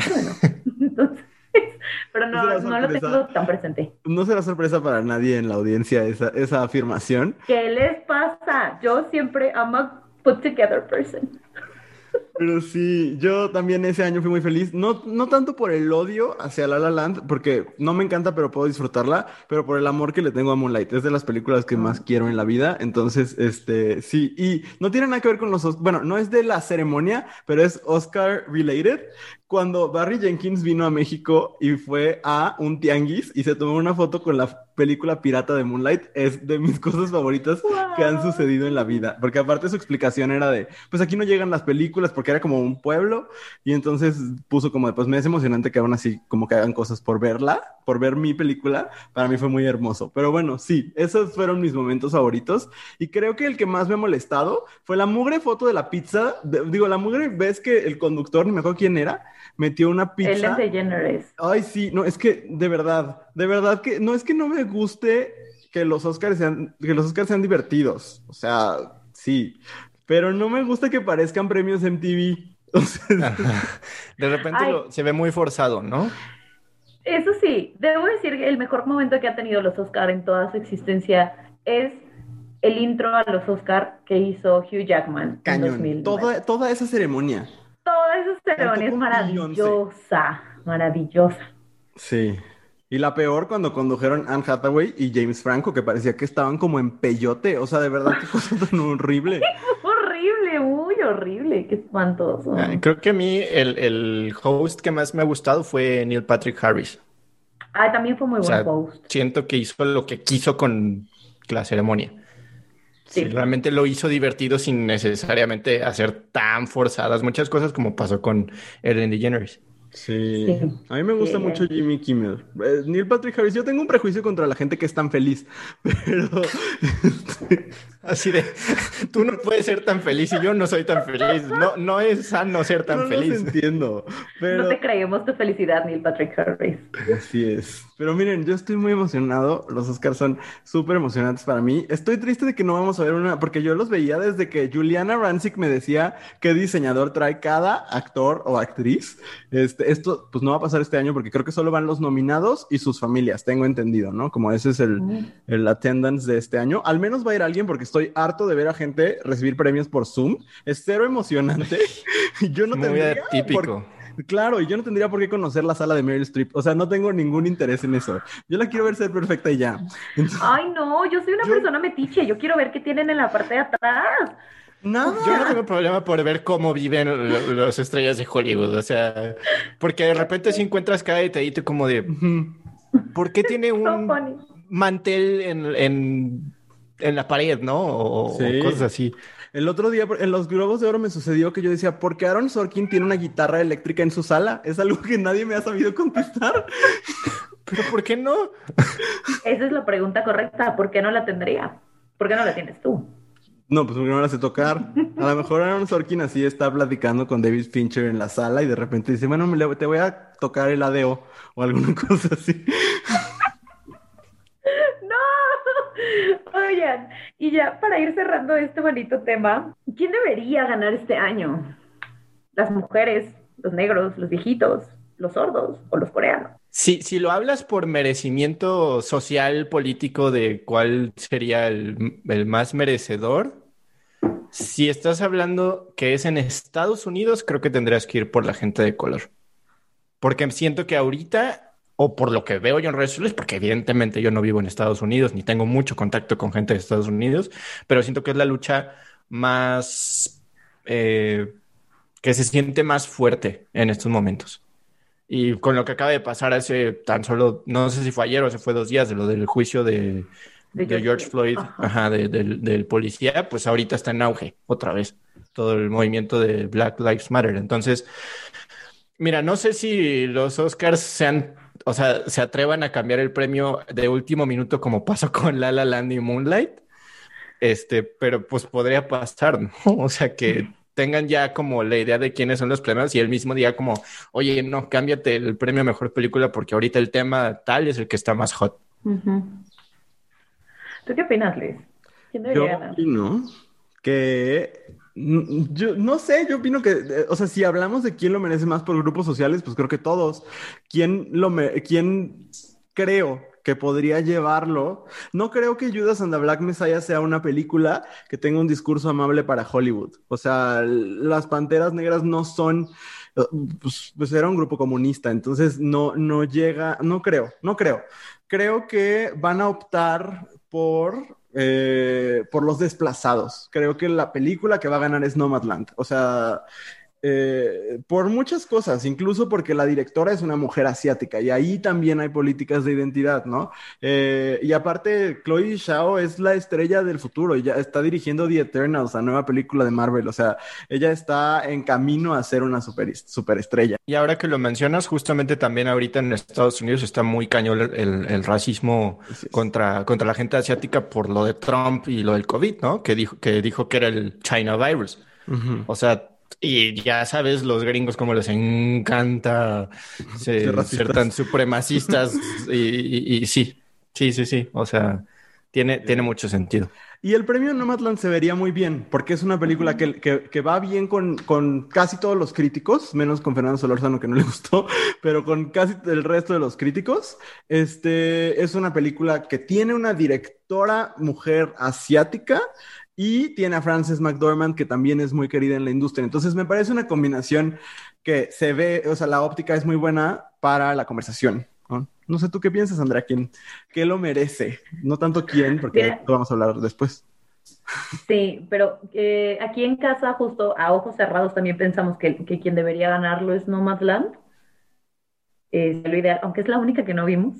Bueno, <laughs> entonces, <laughs> pero no, no, lo tengo tan presente. No será sorpresa para nadie en la audiencia esa, esa afirmación. ¿Qué les pasa? Yo siempre am a put together person. Pero sí, yo también ese año fui muy feliz. No, no tanto por el odio hacia La La Land, porque no me encanta, pero puedo disfrutarla, pero por el amor que le tengo a Moonlight. Es de las películas que más quiero en la vida. Entonces, este, sí. Y no tiene nada que ver con los... Bueno, no es de la ceremonia, pero es Oscar related cuando Barry Jenkins vino a México y fue a un tianguis y se tomó una foto con la película pirata de Moonlight, es de mis <laughs> cosas favoritas que han sucedido en la vida. Porque aparte su explicación era de, pues aquí no llegan las películas porque era como un pueblo y entonces puso como de, pues me es emocionante que aún así como que hagan cosas por verla, por ver mi película. Para mí fue muy hermoso. Pero bueno, sí, esos fueron mis momentos favoritos y creo que el que más me ha molestado fue la mugre foto de la pizza. digo, la mugre, ves que el conductor, ni me acuerdo quién era, metió una pizza. Ellen DeGeneres. Ay, sí, no, es que de verdad, de verdad que no es que no me guste que los Oscars sean, que los Oscars sean divertidos. O sea, sí. Pero no me gusta que parezcan premios MTV. <laughs> de repente se ve muy forzado, ¿no? Eso sí, debo decir que el mejor momento que ha tenido los Oscars en toda su existencia es el intro a los Oscars que hizo Hugh Jackman Cañón. en Toda, toda esa ceremonia toda esa ceremonia es maravillosa, maravillosa. Sí. Y la peor cuando condujeron Anne Hathaway y James Franco, que parecía que estaban como en peyote. O sea, de verdad, qué cosa tan horrible. <laughs> horrible. horrible, qué espantoso. creo que a mí el, el, host que más me ha gustado fue Neil Patrick Harris. Ah, también fue muy buen host. Siento que hizo lo que quiso con la ceremonia. Sí. Realmente lo hizo divertido sin necesariamente hacer tan forzadas muchas cosas como pasó con Ellen DeGeneres. Sí. A mí me gusta mucho Jimmy Kimmel. Eh, Neil Patrick Harris, yo tengo un prejuicio contra la gente que es tan feliz, <laughs> pero así de tú no puedes ser tan feliz y yo no soy tan feliz. No, no es sano ser tan feliz. No entiendo. No te creemos tu felicidad, Neil Patrick Harris. Así es. Pero miren, yo estoy muy emocionado. Los Oscars son súper emocionantes para mí. Estoy triste de que no vamos a ver una, porque yo los veía desde que Juliana Rancic me decía qué diseñador trae cada actor o actriz. Este, esto pues no va a pasar este año porque creo que solo van los nominados y sus familias, tengo entendido, ¿no? Como ese es el, mm. el attendance de este año. Al menos va a ir alguien porque estoy harto de ver a gente recibir premios por Zoom. Es cero emocionante. <laughs> yo no Muy típico. Claro, y yo no tendría por qué conocer la sala de Meryl Streep. O sea, no tengo ningún interés en eso. Yo la quiero ver ser perfecta y ya. Ay, no, yo soy una persona metiche. Yo quiero ver qué tienen en la parte de atrás. No, Yo no tengo problema por ver cómo viven las estrellas de Hollywood. O sea, porque de repente si encuentras cada detallito como de. ¿Por qué tiene un mantel en, la pared, no? O, cosas así. El otro día en los Globos de Oro me sucedió que yo decía, ¿por qué Aaron Sorkin tiene una guitarra eléctrica en su sala? Es algo que nadie me ha sabido contestar. <laughs> ¿Pero por qué no? Esa es la pregunta correcta. ¿Por qué no la tendría? ¿Por qué no la tienes tú? No, pues porque no la sé tocar. A lo mejor Aaron Sorkin así está platicando con David Fincher en la sala y de repente dice, bueno, te voy a tocar el adeo o alguna <laughs> cosa así. no, oigan, y ya para ir cerrando este bonito tema, ¿quién debería ganar este año? ¿Las mujeres, los negros, los viejitos, los sordos o los coreanos? Si, si lo hablas por merecimiento social, político, de cuál sería el, el, más merecedor, si estás hablando que es en Estados Unidos, creo que tendrías que ir por la gente de color. Porque siento que ahorita, o por lo que veo yo en redes sociales, porque evidentemente yo no vivo en Estados Unidos, ni tengo mucho contacto con gente de Estados Unidos, pero siento que es la lucha más... Eh, que se siente más fuerte en estos momentos. Y con lo que acaba de pasar hace tan solo, no sé si fue ayer o se fue dos días, de lo del juicio de, George, Floyd, ajá. del, policía, pues ahorita está en auge otra vez todo el movimiento de Black Lives Matter. Entonces, mira, no sé si los Oscars sean, o sea, se atrevan a cambiar el premio de último minuto como pasó con La La Land y Moonlight. Este, pero pues podría pasar, ¿no? <laughs> O sea que tengan ya como la idea de quiénes son los premios y el mismo día como, oye, no, cámbiate el premio a mejor película porque ahorita el tema tal es el que está más hot. ¿Tú qué opinas, Luis? ¿Quién debería yo opino que yo no sé, yo opino que, eh, o sea, si hablamos de quién lo merece más por grupos sociales, pues creo que todos. ¿Quién lo quién creo que podría llevarlo. No creo que Judas and the Black Messiah sea una película que tenga un discurso amable para Hollywood. O sea, las Panteras Negras no son, pues, pues, era un grupo comunista, entonces no, no llega, no creo, no creo. Creo que van a optar por eh, por los desplazados. Creo que la película que va a ganar es Nomadland. O sea, eh, por muchas cosas, incluso porque la directora es una mujer asiática y ahí también hay políticas de identidad, ¿no? Eh, y aparte, Chloe Zhao es la estrella del futuro, ya está dirigiendo The Eternals, la nueva película de Marvel, o sea, ella está en camino a ser una super, superestrella. Y ahora que lo mencionas, justamente también ahorita en Estados Unidos está muy cañón el, racismo contra, contra la gente asiática por lo de Trump y lo del COVID, ¿no? Que dijo que, dijo que era el China virus. O sea, y ya sabes, los gringos como les encanta ser, tan supremacistas <laughs> y, sí, sí, sí, sí. O sea, tiene, tiene mucho sentido. Y el premio Nomadland se vería muy bien, porque es una película que, va bien con, con, casi todos los críticos, menos con Fernando Solorzano que no le gustó, <laughs> pero con casi el resto de los críticos. Este es una película que tiene una directora mujer asiática y tiene a Frances McDormand, que también es muy querida en la industria. Entonces, me parece una combinación que se ve, o sea, la óptica es muy buena para la conversación. No, sé tú qué piensas, Andrea, ¿quién qué lo merece? No tanto quién, porque lo vamos a hablar después. Sí, pero eh, aquí en casa, justo a ojos cerrados, también pensamos que, que quien debería ganarlo es Nomadland. Es lo ideal, aunque es la única que no vimos,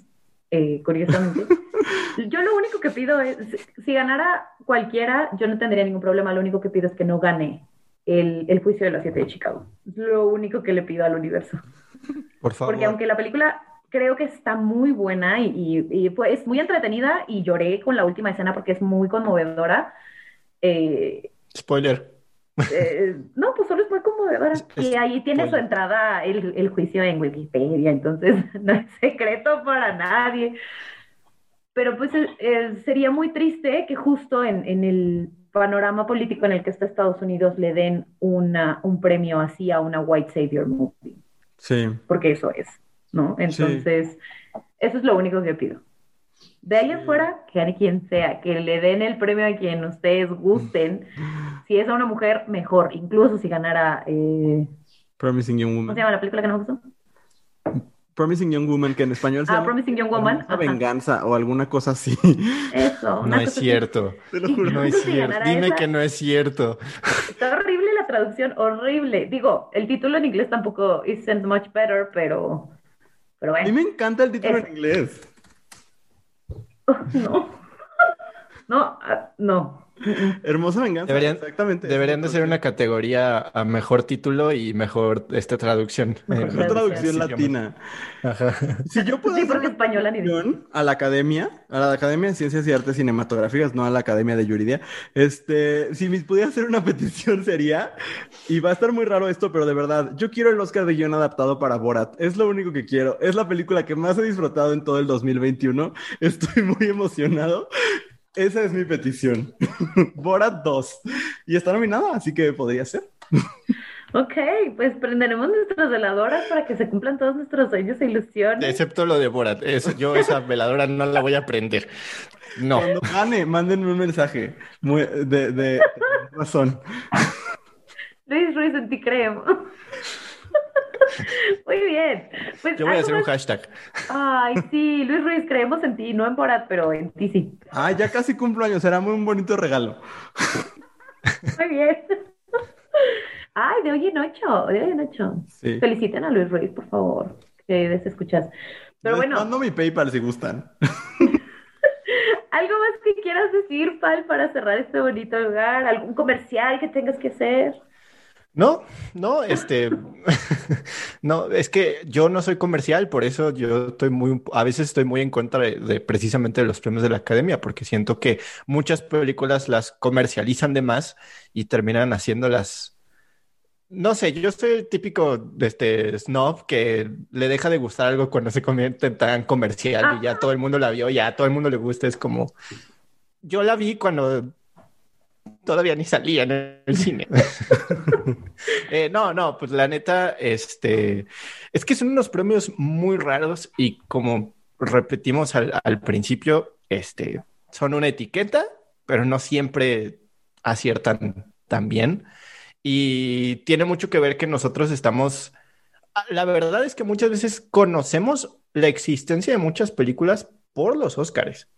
eh, curiosamente. <laughs> yo lo único que pido es, si ganara cualquiera, yo no tendría ningún problema, lo único que pido es que no gane el, el juicio de las siete de Chicago. Es lo único que le pido al universo. Por favor. Porque aunque la película creo que está muy buena y, y, y pues, es muy entretenida y lloré con la última escena porque es muy conmovedora. Eh, Spoiler. eh, no, pues solo es muy conmovedora. Y ahí tiene su entrada el, el juicio en Wikipedia, entonces <laughs> no es secreto para nadie. Pero pues eh, eh, sería muy triste que justo en, en el panorama político en el que está Estados Unidos le den una, un premio así a una White Savior movie, Sí. porque eso es, ¿no? Entonces, eso es lo único que pido. De ahí afuera, que gane quien sea, que le den el premio a quien ustedes gusten. <laughs> Si es a una mujer, mejor. Incluso si ganara, eh, Promising Young ¿cómo se Woman. llama la película que no me gustó? Promising Young Woman, que en español se Ah, llama Promising Young Woman. Ajá. venganza o alguna cosa así. Eso, una No es cierto. Te lo juro. No es cierto. Dime esa- que no es cierto. Está horrible la traducción, horrible. Digo, el título en inglés tampoco isn't much better, pero, pero A mí bueno. me encanta el título Es- en inglés. <laughs> No. <laughs> No, ah, no. <laughs> Hermosa venganza. Deberían- exactamente. Deberían de ser una categoría a mejor título y mejor esta traducción. Mejor Eh, traducción sí, latina. Ajá. Si yo puedo Sí, hacer española ni a la academia, a la Academia de Ciencias y Artes Cinematográficas, no a la Academia de Yuridia, este, si me pudiera hacer una <laughs> petición sería, y va a estar muy raro esto, pero de verdad, yo quiero el Oscar de guion adaptado para Borat, es lo único que quiero, es la película que más he disfrutado en todo el 2021, estoy muy emocionado. Esa es mi petición. <laughs> Borat 2. Y está nominada, así que podría ser. Ok, pues prenderemos nuestras veladoras para que se cumplan todos nuestros sueños e ilusiones. Excepto lo de Borat. Es- yo esa veladora no la voy a prender. No. Cuando gane, mándenme un mensaje muy- de, de- de razón. Luis Ruiz, en ti creemos. <laughs> Muy bien. Pues Yo voy a algo hacer un hashtag. Ay, sí, Luis Ruiz, creemos en ti, no en Borat, pero en ti sí. Ah, ya casi cumplo años, será muy un bonito regalo. <laughs> Muy bien. Ay, de hoy en ocho, de hoy en ocho. Sí. Feliciten a Luis Ruiz, por favor, que des escuchas. Pero Les bueno, mando mi PayPal si gustan. <laughs> ¿algo más que quieras decir, Pal, para cerrar este bonito lugar? ¿Algún comercial que tengas que hacer? No, no, este, <laughs> no, es que yo no soy comercial, por eso yo estoy muy, a veces estoy muy en contra de, de precisamente de los premios de la academia, porque siento que muchas películas las comercializan de más y terminan haciéndolas, no sé, yo soy el típico este snob que le deja de gustar algo cuando se convierte en tan comercial y ya todo el mundo la vio, ya todo el mundo le gusta, es como, yo la vi cuando todavía ni salía en el cine. <laughs> Eh, no, no, pues la neta, este, es que son unos premios muy raros y como repetimos al, al principio, este, son una etiqueta, pero no siempre aciertan tan bien. Y tiene mucho que ver que nosotros estamos, la verdad es que muchas veces conocemos la existencia de muchas películas por los Óscares.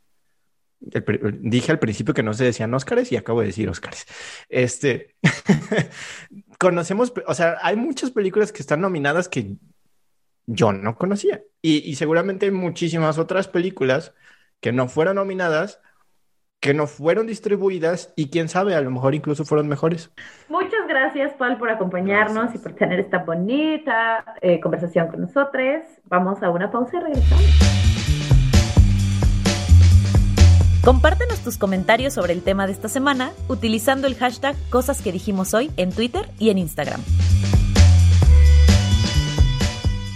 El dije al principio que no se decían Óscares y acabo de decir Óscares. Este, <laughs> conocemos, o sea, hay muchas películas que están nominadas que yo no conocía. Y, y seguramente hay muchísimas otras películas que no fueron nominadas, que no fueron distribuidas y quién sabe, a lo mejor incluso fueron mejores. Muchas gracias, Paul, por acompañarnos Gracias. y por tener esta bonita eh, conversación con nosotros. Vamos a una pausa y regresamos. Compártenos tus comentarios sobre el tema de esta semana utilizando el hashtag Cosas que dijimos hoy en Twitter y en Instagram.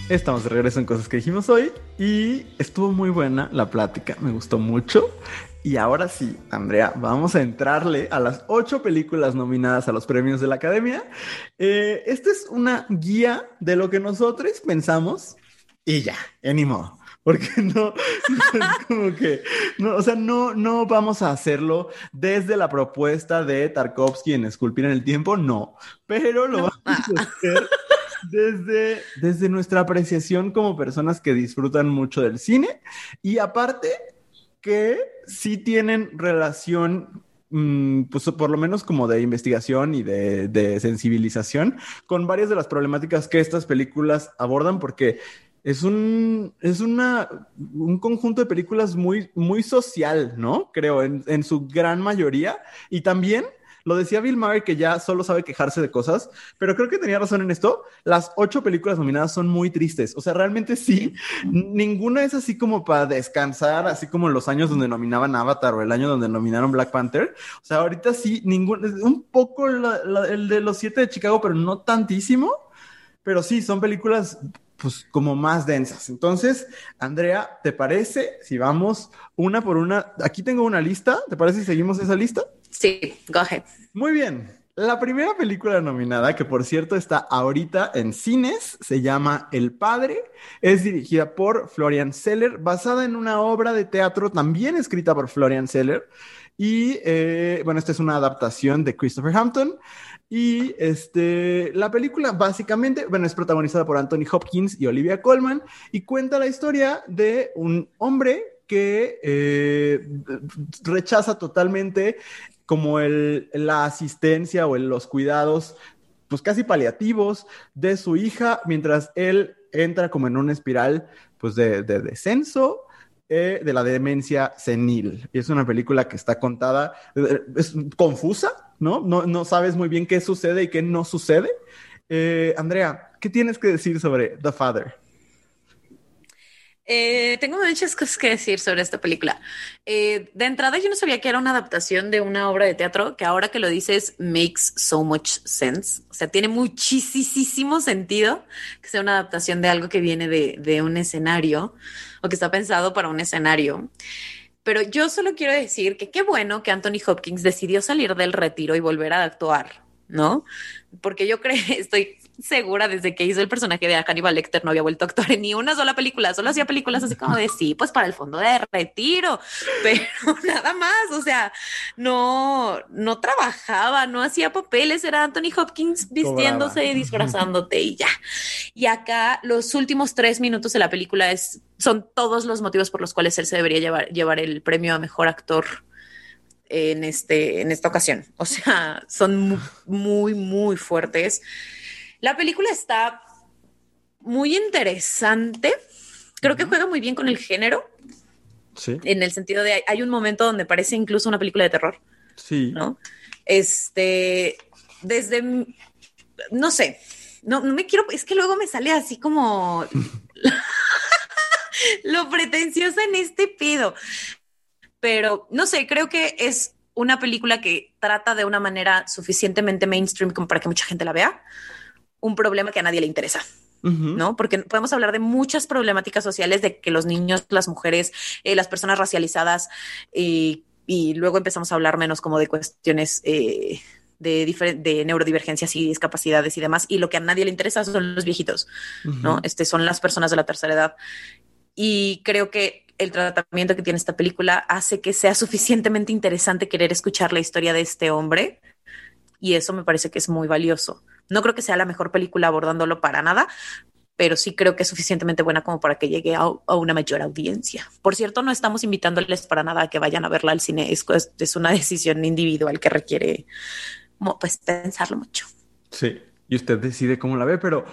Estamos de regreso en cosas que dijimos hoy y estuvo muy buena la plática, me gustó mucho. Y ahora sí, Andrea, vamos a entrarle a las ocho películas nominadas a los premios de la Academia. Eh, esta es una guía de lo que nosotros pensamos y ya, ni modo. Porque no, no es como que, no, o sea, no, no vamos a hacerlo desde la propuesta de Tarkovsky en Esculpir en el Tiempo, no, pero lo vamos a hacer desde, desde nuestra apreciación como personas que disfrutan mucho del cine y aparte que sí tienen relación mm, pues por lo menos como de investigación y de, de sensibilización con varias de las problemáticas que estas películas abordan, porque es un, es una, un conjunto de películas muy, muy social, ¿no? Creo, en, en su gran mayoría. Y también lo decía Bill Maher que ya solo sabe quejarse de cosas, pero creo que tenía razón en esto. Las ocho películas nominadas son muy tristes. O sea, realmente sí, ninguna es así como para descansar, así como en los años donde nominaban Avatar o el año donde nominaron Black Panther. O sea, ahorita sí, ningún, un poco el de los siete de Chicago, pero no tantísimo. Pero sí, son películas pues como más densas. Entonces, Andrea, ¿te parece si vamos una por una? Aquí tengo una lista, ¿te parece si seguimos esa lista? Sí, go ahead. Muy bien. La primera película nominada, que por cierto está ahorita en cines, se llama El Padre, es dirigida por Florian Seller, basada en una obra de teatro también escrita por Florian Seller. Y eh, bueno, esta es una adaptación de Christopher Hampton. Y este, la película básicamente, bueno, es protagonizada por Anthony Hopkins y Olivia Colman y cuenta la historia de un hombre que eh, rechaza totalmente como el, la asistencia o los cuidados, pues casi paliativos de su hija, mientras él entra como en una espiral, pues de, de descenso eh, de la demencia senil. Es una película que está contada, eh, es confusa, ¿no? ¿no? No sabes muy bien qué sucede y qué no sucede. Eh, Andrea, ¿qué tienes que decir sobre The Father? Eh, tengo muchas cosas que decir sobre esta película. Eh, de entrada, yo no sabía que era una adaptación de una obra de teatro, que ahora que lo dices, makes so much sense. O sea, tiene muchísimo sentido que sea una adaptación de algo que viene de, de un escenario o que está pensado para un escenario. Pero yo solo quiero decir que qué bueno que Anthony Hopkins decidió salir del retiro y volver a actuar, ¿no? Porque yo <laughs> creo, estoy segura desde que hizo el personaje de Hannibal Lecter no había vuelto a actuar en ni una sola película, solo hacía películas así como de sí, pues para el fondo de retiro, <laughs> pero <laughs> nada más, o sea, no, no trabajaba, no hacía papeles, era Anthony Hopkins vistiéndose y disfrazándote y ya. Y acá los últimos tres minutos de la película es, son todos los motivos por los cuales él se debería llevar, llevar el premio a mejor actor en, este, en esta ocasión. O sea, son muy, muy fuertes. La película está muy interesante. Creo que juega muy bien con el género. Sí. En el sentido de hay un momento donde parece incluso una película de terror. Sí. ¿No? Este, desde, no sé, no, no me quiero, es que luego me sale así como <laughs> lo pretencioso en este pido. Pero no sé, creo que es una película que trata de una manera suficientemente mainstream como para que mucha gente la vea un problema que a nadie le interesa. ¿no? Porque podemos hablar de muchas problemáticas sociales de que los niños, las mujeres, eh, las personas racializadas y luego empezamos a hablar menos como de cuestiones eh, de, de neurodivergencias y discapacidades y demás. Y lo que a nadie le interesa son los viejitos, ¿no? Este son las personas de la tercera edad. Y creo que el tratamiento que tiene esta película hace que sea suficientemente interesante querer escuchar la historia de este hombre. Y eso me parece que es muy valioso. No creo que sea la mejor película abordándolo para nada, pero sí creo que es suficientemente buena como para que llegue a, una mayor audiencia. Por cierto, no estamos invitándoles para nada a que vayan a verla al cine. Es, es una <laughs> decisión individual que requiere pues pensarlo mucho. Sí, y usted decide cómo la ve, pero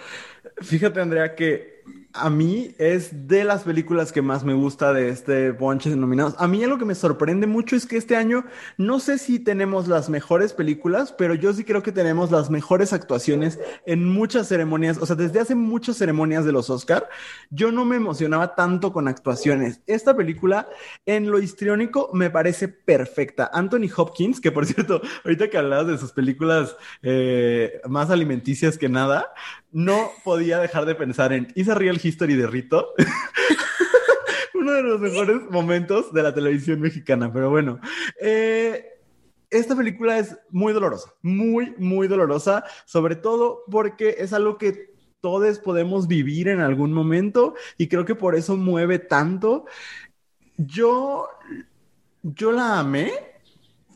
fíjate, Andrea, que a mí es de las películas que más me gusta de este bonche de nominados. A mí lo que me sorprende mucho es que este año no sé si tenemos las mejores películas, pero yo sí creo que tenemos las mejores actuaciones en muchas ceremonias. O sea, desde hace muchas ceremonias de los Oscar, yo no me emocionaba tanto con actuaciones. Esta película en lo histriónico me parece perfecta. Anthony Hopkins, que por <laughs> cierto, ahorita que hablabas de sus películas eh, más alimenticias que nada, no podía dejar de pensar en Is a Real History de Rito. <laughs> Uno de los mejores momentos de la televisión mexicana, pero bueno. Eh, esta película es muy dolorosa, muy, muy dolorosa, sobre todo porque es algo que todos podemos vivir en algún momento y creo que por eso mueve tanto. Yo, yo la amé,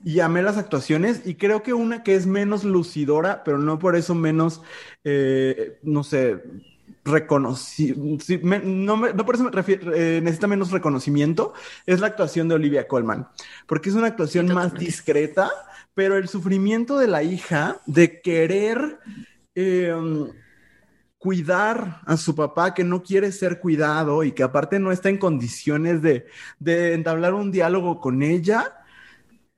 y amé las actuaciones y creo que una que es menos lucidora, pero no por eso menos, eh, no sé, reconocido, no, no, por eso me refiero, eh, necesita menos reconocimiento, es la actuación de Olivia Colman, porque es una actuación más discreta, pero el sufrimiento de la hija de querer em, cuidar a su papá que no quiere ser cuidado y que aparte no está en condiciones de, de entablar un diálogo con ella,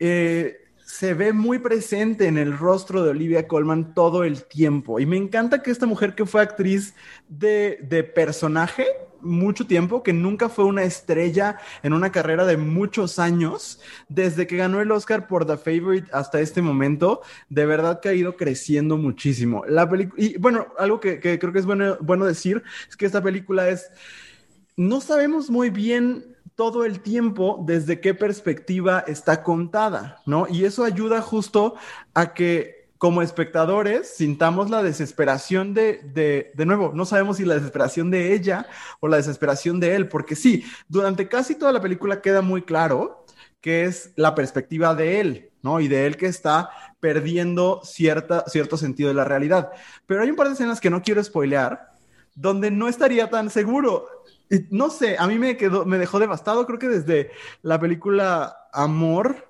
eh, se ve muy presente en el rostro de Olivia Colman todo el tiempo. Y me encanta que esta mujer que fue actriz de, de, personaje mucho tiempo, que nunca fue una estrella en una carrera de muchos años, desde que ganó el Oscar por The Favorite hasta este momento, de verdad que ha ido creciendo muchísimo. La y bueno, algo que, que creo que es bueno, bueno decir es que esta película es, no sabemos muy bien todo el tiempo desde qué perspectiva está contada, ¿no? Y eso ayuda justo a que como espectadores sintamos la desesperación de, de, de nuevo, no sabemos si la desesperación de ella o la desesperación de él, porque sí, durante casi toda la película queda muy claro que es la perspectiva de él, ¿no? Y de él que está perdiendo cierta, cierto sentido de la realidad. Pero hay un par de escenas que no quiero spoilear, donde no estaría tan seguro no sé, a mí me quedó, me dejó devastado, creo que desde la película Amor,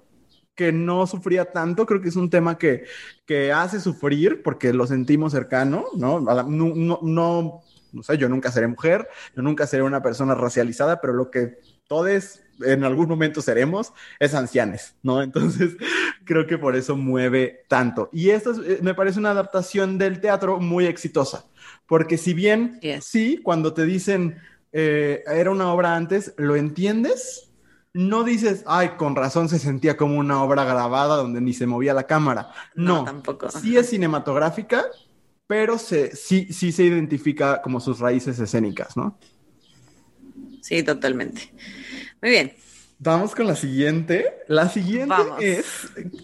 que no sufría tanto, creo que es un tema que, que hace sufrir porque lo sentimos cercano, ¿no? No, no, no, no sé, yo nunca seré mujer, yo nunca seré una persona racializada, pero lo que todos en algún momento seremos es ancianes, ¿no? Entonces, <laughs> creo que por eso mueve tanto. Y esto es, me parece una adaptación del teatro muy exitosa, porque si bien, yes. sí, cuando te dicen eh, era una obra antes, ¿lo entiendes? No dices, ay, con razón se sentía como una obra grabada donde ni se movía la cámara. No, tampoco. Sí es cinematográfica, pero se, sí, sí se identifica como sus raíces escénicas, ¿no? Sí, totalmente. Muy bien. Vamos con la siguiente. La siguiente Vamos. es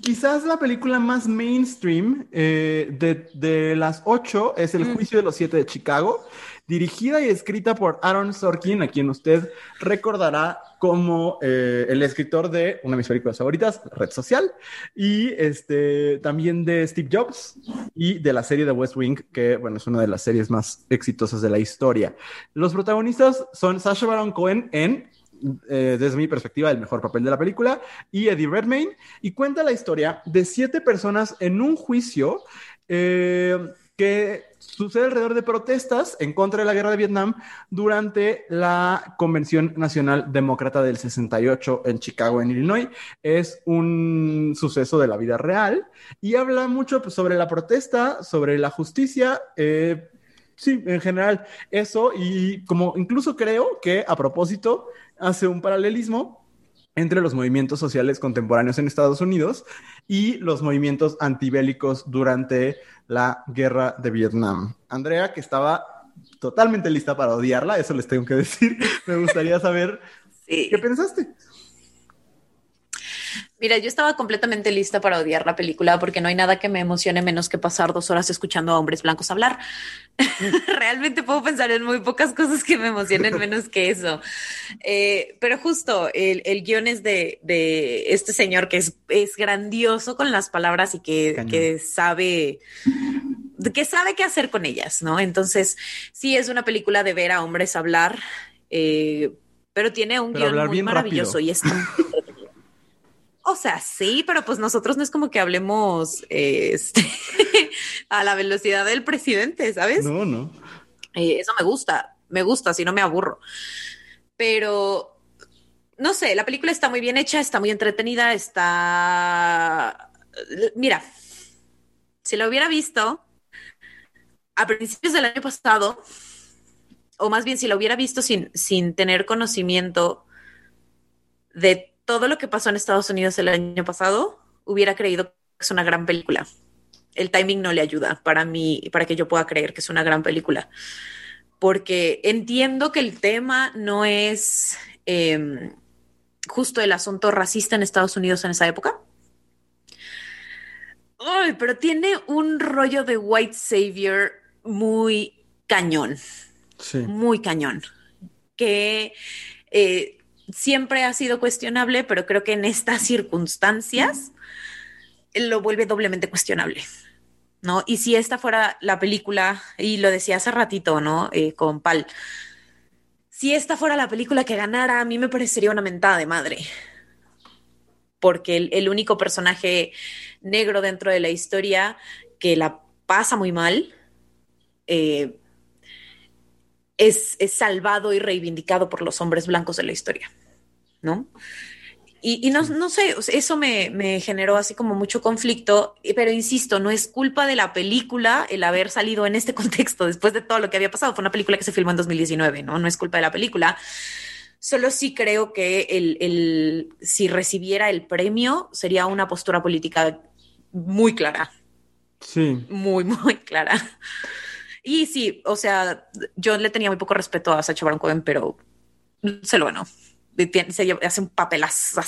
quizás la película más mainstream eh, de, de, las ocho, es El juicio de los siete de Chicago dirigida y escrita por Aaron Sorkin, a quien usted recordará como eh, el escritor de una de mis películas favoritas, Red Social, y este, también de Steve Jobs y de la serie de West Wing, que bueno, es una de las series más exitosas de la historia. Los protagonistas son Sacha Baron Cohen en eh, desde mi perspectiva, el mejor papel de la película, y Eddie Redmayne, y cuenta la historia de siete personas en un juicio eh, que sucede alrededor de protestas en contra de la guerra de Vietnam durante la Convención Nacional Demócrata del 68 en Chicago, en Illinois. Es un suceso de la vida real y habla mucho pues, sobre la protesta, sobre la justicia. Eh, sí, en general eso y como incluso creo que a propósito hace un paralelismo entre los movimientos sociales contemporáneos en Estados Unidos y los movimientos antibélicos durante la guerra de Vietnam. Andrea, que estaba totalmente lista para odiarla, eso les tengo que decir. <laughs> Me gustaría saber sí. qué pensaste. Mira, yo estaba completamente lista para odiar la película porque no hay nada que me emocione menos que pasar dos horas escuchando a hombres blancos hablar. <laughs> Realmente puedo pensar en muy pocas cosas que me emocionen menos que eso. Eh, pero justo el, el guion es de, de, este señor que es, es, grandioso con las palabras y que, que sabe que sabe qué hacer con ellas, ¿no? Entonces, sí es una película de ver a hombres hablar, eh, pero tiene un pero guion muy maravilloso rápido. y es <laughs> o sea, sí, pero pues nosotros no es como que hablemos este, <laughs> a la velocidad del presidente, ¿sabes? No, no. Eh, eso me gusta, me gusta, si no me aburro. Pero, no sé, la película está muy bien hecha, está muy entretenida, está... Mira, si la hubiera visto a principios del año pasado, o más bien si la hubiera visto sin, sin tener conocimiento de todo lo que pasó en Estados Unidos el año pasado, hubiera creído que es una gran película. El timing no le ayuda para mí, para que yo pueda creer que es una gran película. Porque entiendo que el tema no es eh, justo el asunto racista en Estados Unidos en esa época. Ay, pero tiene un rollo de white savior muy cañón. Sí. Muy cañón. Que eh, siempre ha sido cuestionable, pero creo que en estas circunstancias lo vuelve doblemente cuestionable. ¿no? Y si esta fuera la película, y lo decía hace ratito, ¿no? Eh, con Pal, si esta fuera la película que ganara, a mí me parecería una mentada de madre. Porque el, único personaje negro dentro de la historia que la pasa muy mal eh, es, es salvado y reivindicado por los hombres blancos de la historia, ¿no? Y, no, no, sé, eso me, generó así como mucho conflicto, pero insisto, no es culpa de la película el haber salido en este <laughs> contexto después de todo lo que había pasado. Fue una película que se filmó en 2019, ¿no? No es culpa de la película. Solo sí creo que el, el, si recibiera el premio sería una postura política muy clara. Sí. Muy, <laughs> muy clara. Y sí, o sea, yo le tenía muy poco respeto a Sacha Baron Cohen, pero se lo ganó se hace un papelazo.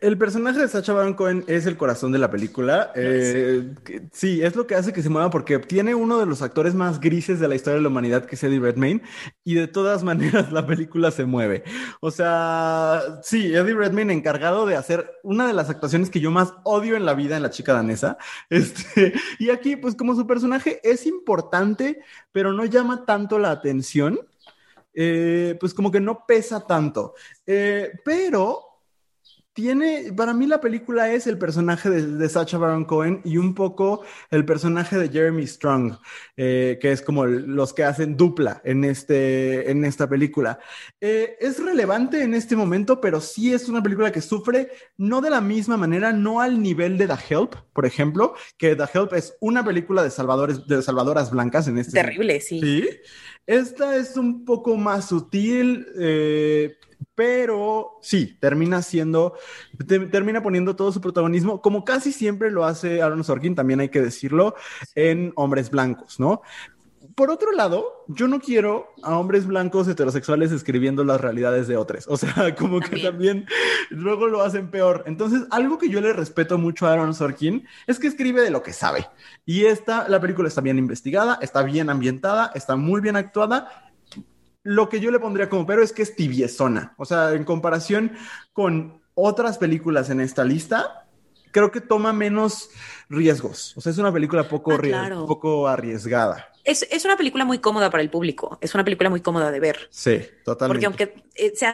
El personaje de Sacha Baron Cohen es el corazón de la película. Eh, sí, es lo que hace que se mueva porque tiene uno de los actores más grises de la historia de la humanidad, que es Eddie Redmayne, y de todas <laughs> maneras la película se mueve. O sea, sí, Eddie Redmayne encargado de hacer una de las actuaciones que yo más odio en la vida en la chica danesa. <laughs> Este, y aquí, pues como su personaje es importante, pero no llama tanto la atención. Eh, pues como que no pesa tanto. Eh, pero tiene, para mí la película es el personaje de, Sacha Baron Cohen y un poco el personaje de Jeremy Strong, eh, que es como los que hacen dupla en, este, en esta película. es relevante en este momento, pero sí es una película que sufre no de la misma manera, no al nivel de The Help, por ejemplo, que The Help es una película de salvadores, de salvadoras blancas en este. Terrible, sí. Sí. Esta es un poco más sutil, eh, pero sí, termina siendo, termina poniendo todo su protagonismo, como casi siempre lo hace Aaron Sorkin, también hay que decirlo, en Hombres Blancos, ¿no? por otro lado, yo no quiero a hombres blancos heterosexuales escribiendo las realidades de otros. O sea, <laughs> como que también luego lo hacen peor. Entonces, algo que yo le respeto mucho a Aaron Sorkin es que escribe de lo que sabe. Y esta, la película está bien investigada, está bien ambientada, está muy bien actuada. Lo que yo le pondría como pero es que es tibiezona. O sea, en comparación con otras películas en esta lista, creo que toma menos riesgos. O sea, es una película poco, ah, poco arriesgada. Es, es, una película muy cómoda para el público. Es una película muy cómoda de ver. Sí, totalmente. Porque aunque eh, se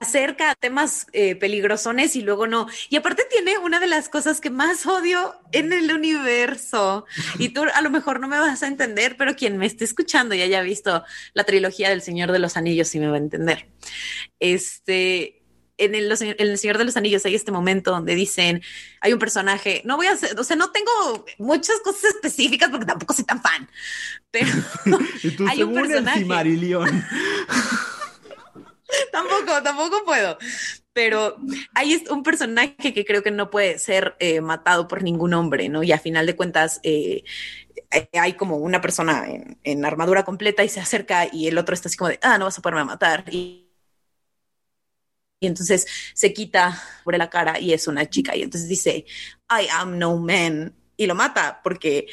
acerca a temas eh, peligrosones y luego no. Y aparte tiene una de las cosas que más odio en el universo. Y tú a lo mejor no me vas a entender, pero quien me esté escuchando y haya visto la trilogía del Señor de los Anillos sí me va a entender. Este en el, Señor de los Anillos hay este momento donde dicen, hay un personaje, no voy a hacer, o sea, no tengo muchas cosas específicas porque tampoco soy tan fan, pero <laughs> <laughs> hay un personaje. <laughs> <laughs> tampoco, tampoco puedo. Pero hay un personaje que creo que no puede ser eh, matado por ningún hombre, ¿no? Y a final de cuentas, eh, hay como una persona en, en, armadura completa y se acerca y el otro está así como de, ah, no vas a poderme matar. Y y entonces se quita por la cara y es una chica y entonces dice, I am no man y lo mata porque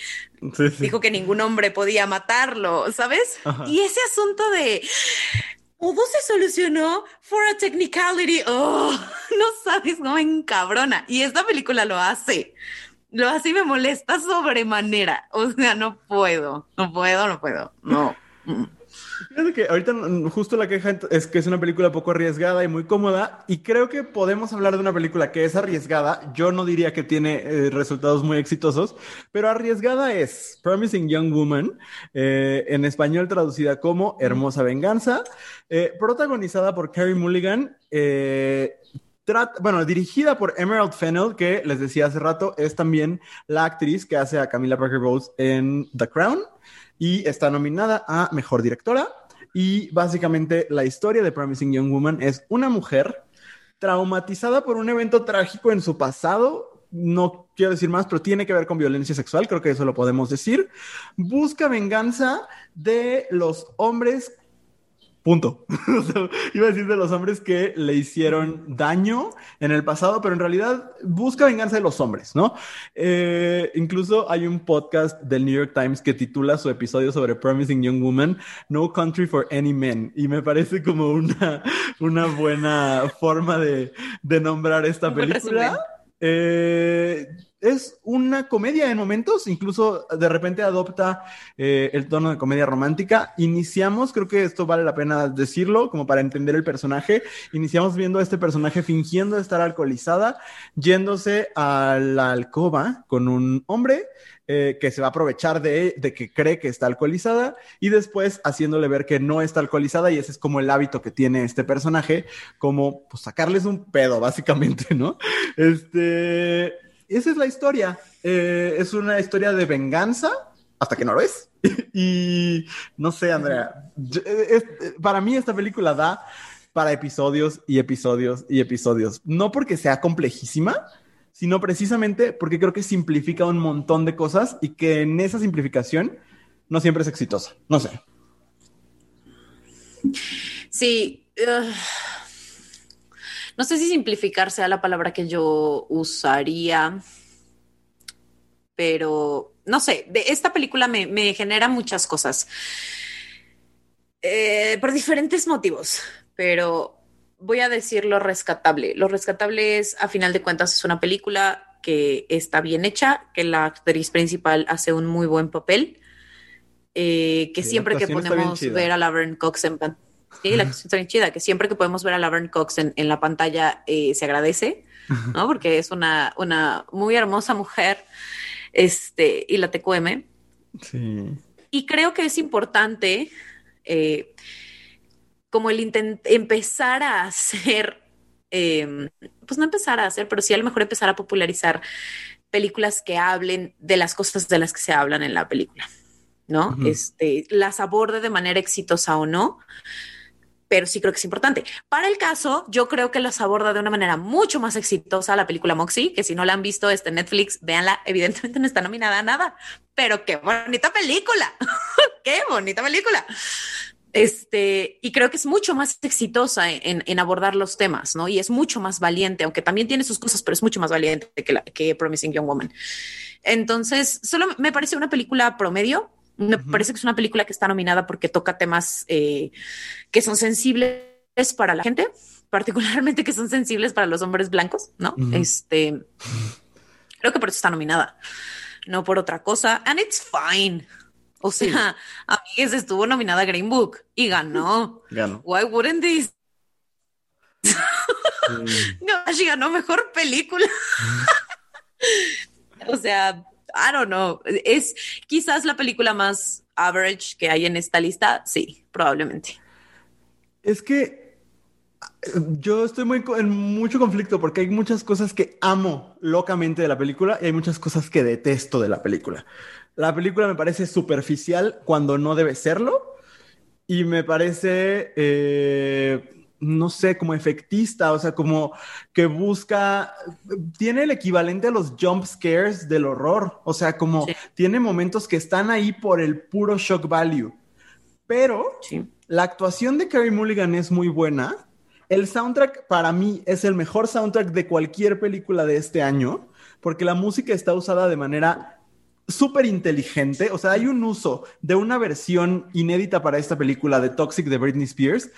dijo que ningún hombre podía matarlo, ¿sabes? Y ese asunto de todo se solucionó for a technicality, oh, <laughs> no sabes cómo encabrona. Y esta película lo hace. Lo hace y me molesta sobremanera. O sea, no puedo, no puedo, no puedo, no. Ahorita justo la queja es que es una película poco arriesgada y muy cómoda y creo que podemos hablar de una película que es arriesgada. Yo no diría que tiene eh, resultados muy exitosos, pero arriesgada es Promising Young Woman, eh, en español traducida como Hermosa Venganza, eh, protagonizada por Carrie Mulligan. bueno, dirigida por Emerald Fennell, que les decía hace rato, es también la actriz que hace a Camila Parker Bowles en The Crown y está nominada a Mejor Directora. Y básicamente la historia de Promising Young Woman es una mujer traumatizada por un evento trágico en su pasado. No quiero decir más, pero tiene que ver con violencia sexual, creo que eso lo podemos decir. Busca venganza de los hombres Punto. <laughs> iba a decir de los hombres que le hicieron daño en el pasado, pero en realidad busca venganza de los hombres, ¿no? Eh, incluso hay un podcast del New York Times que titula su episodio sobre Promising Young Woman, No Country for Any Men, y me parece como una, una buena forma de, de nombrar esta película. Eh, es una comedia en momentos, incluso de repente adopta eh, el tono de comedia romántica. Iniciamos, creo que esto vale la pena decirlo, como para entender el personaje. Iniciamos viendo a este personaje fingiendo estar alcoholizada, yéndose a la alcoba con un hombre eh, que se va a aprovechar de, de, que cree que está alcoholizada y después haciéndole ver que no está alcoholizada y ese es como el hábito que tiene este personaje, como pues sacarles un pedo, básicamente, ¿no? Este esa es la historia. Eh, es una historia de venganza hasta que no lo es. <laughs> y no sé, Andrea. para mí esta película da para episodios y episodios y episodios. No porque sea complejísima, sino precisamente porque creo que simplifica un montón de cosas y que en esa simplificación no siempre es exitosa. No sé. Sí. No sé si simplificar sea la palabra que yo usaría, pero no sé, de esta película me, genera muchas cosas eh, por diferentes motivos, pero voy a decir lo rescatable. Lo rescatable es, a final de cuentas, es una película que está bien hecha, que la actriz principal hace un muy buen papel, eh, que siempre que ponemos ver a Laverne Cox en pantalla Sí, la está bien chida, que siempre que podemos ver a Laverne Cox en, en la pantalla eh, se agradece, <laughs> ¿no? Porque es una, una muy hermosa mujer, este, y la TQM. Sí. Y creo que es importante eh, como el empezar a hacer, em, pues no empezar a hacer, pero sí a lo mejor empezar a popularizar películas que hablen de las cosas de las que se hablan en la película, ¿no? Este, las aborde de manera exitosa o no, pero sí creo que es importante. Para el caso, yo creo que las aborda de una manera mucho más exitosa la película Moxie, que si no la han visto, este Netflix, véanla, evidentemente no está nominada a nada, pero qué bonita película, <laughs> qué bonita película. Este, y creo que es mucho más exitosa en, en, abordar los temas, ¿no? Y es mucho más valiente, aunque también tiene sus cosas, pero es mucho más valiente que, la, que Promising Young Woman. Entonces, solo me parece una película promedio, me parece que es una película que está nominada porque toca temas eh, que son sensibles para la gente, <laughs> particularmente que son sensibles para los hombres blancos, ¿no? Este, creo que por eso está nominada, no por otra cosa. And it's fine. O sea, a mí estuvo nominada Green Book y ganó. Ganó. Why wouldn't this? <laughs> no, she ganó mejor película. <laughs> o sea, I don't know. Es quizás la película más average que hay en esta lista. Sí, probablemente. Es que yo estoy muy en mucho conflicto porque hay muchas cosas que amo locamente de la película y hay muchas cosas que detesto de la película. La película me parece superficial cuando no debe serlo y me parece eh, no sé, como efectista, o sea, como que busca, tiene el equivalente a los jump scares del horror, o sea, como tiene momentos que están ahí por el puro shock value, pero la actuación de Carrie Mulligan es muy buena. El soundtrack para mí es el mejor soundtrack de cualquier película de este año, porque la música está usada de manera súper inteligente. O sea, hay un uso de una versión inédita para esta película de Toxic de Britney Spears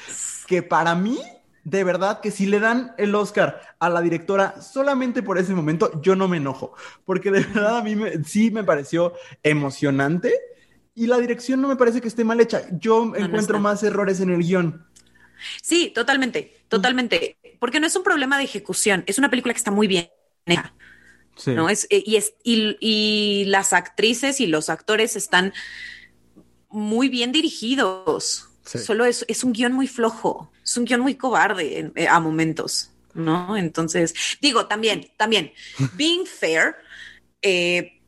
que para mí, de verdad, que si le dan el Oscar a la directora solamente por ese momento, yo no me enojo, porque de verdad a mí sí me pareció emocionante y la dirección no me parece que esté mal hecha. Yo encuentro más errores en el guion. Sí, totalmente, totalmente, porque no es un problema de ejecución, es una película que está muy bien ¿no? Es, eh, y, es, y las actrices y los actores están muy bien dirigidos. Solo es, es, un guion muy flojo, es un guion muy cobarde eh, a momentos, ¿no? Entonces, digo, también, también, <laughs> being fair, eh,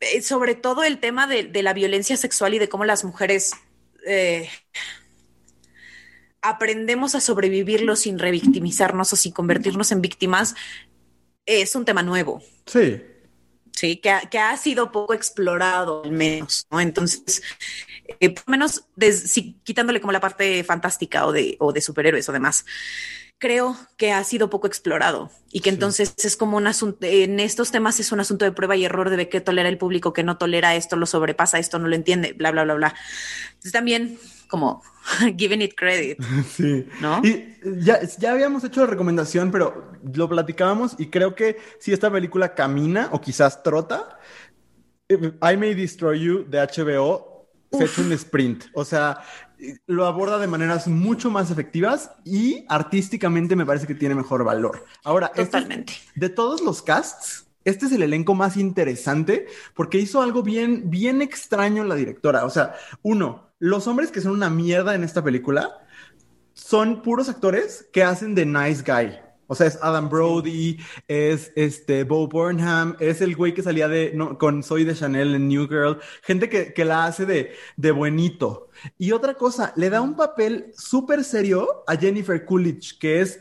eh, sobre todo el tema de, de, la violencia sexual y de cómo las mujeres aprendemos a sobrevivirlo sin revictimizarnos o sin convertirnos en víctimas, es un tema nuevo. Sí. Sí, que ha, que ha sido poco explorado al menos, ¿no? Entonces, eh, por lo menos quitándole como la parte fantástica o de, o de superhéroes o demás. Creo que ha sido poco explorado y que entonces es como un asunto, en estos temas es un asunto de prueba y error de qué tolera el público, que no tolera esto, lo sobrepasa, esto no lo entiende, bla, bla, bla, bla. Entonces también como <laughs> giving it credit. <laughs> Sí. ¿No? Y ya, ya habíamos hecho la recomendación, pero lo platicábamos y creo que si esta película camina o quizás trota, eh, I May Destroy You de HBO se hecho un sprint. O sea, lo aborda de maneras mucho más efectivas y artísticamente me parece que tiene mejor valor. Ahora, este totalmente. de todos los casts, este es el elenco más interesante porque hizo algo bien, bien extraño la directora. O sea, uno, los hombres que son una mierda en esta película son puros actores que hacen de nice guy. O sea, es Adam Brody, es este Bo Burnham, es el güey que salía de con Soy de Chanel en New Girl, gente que, la hace de, de, buenito. Y otra cosa, le da un papel súper serio a Jennifer Coolidge, que es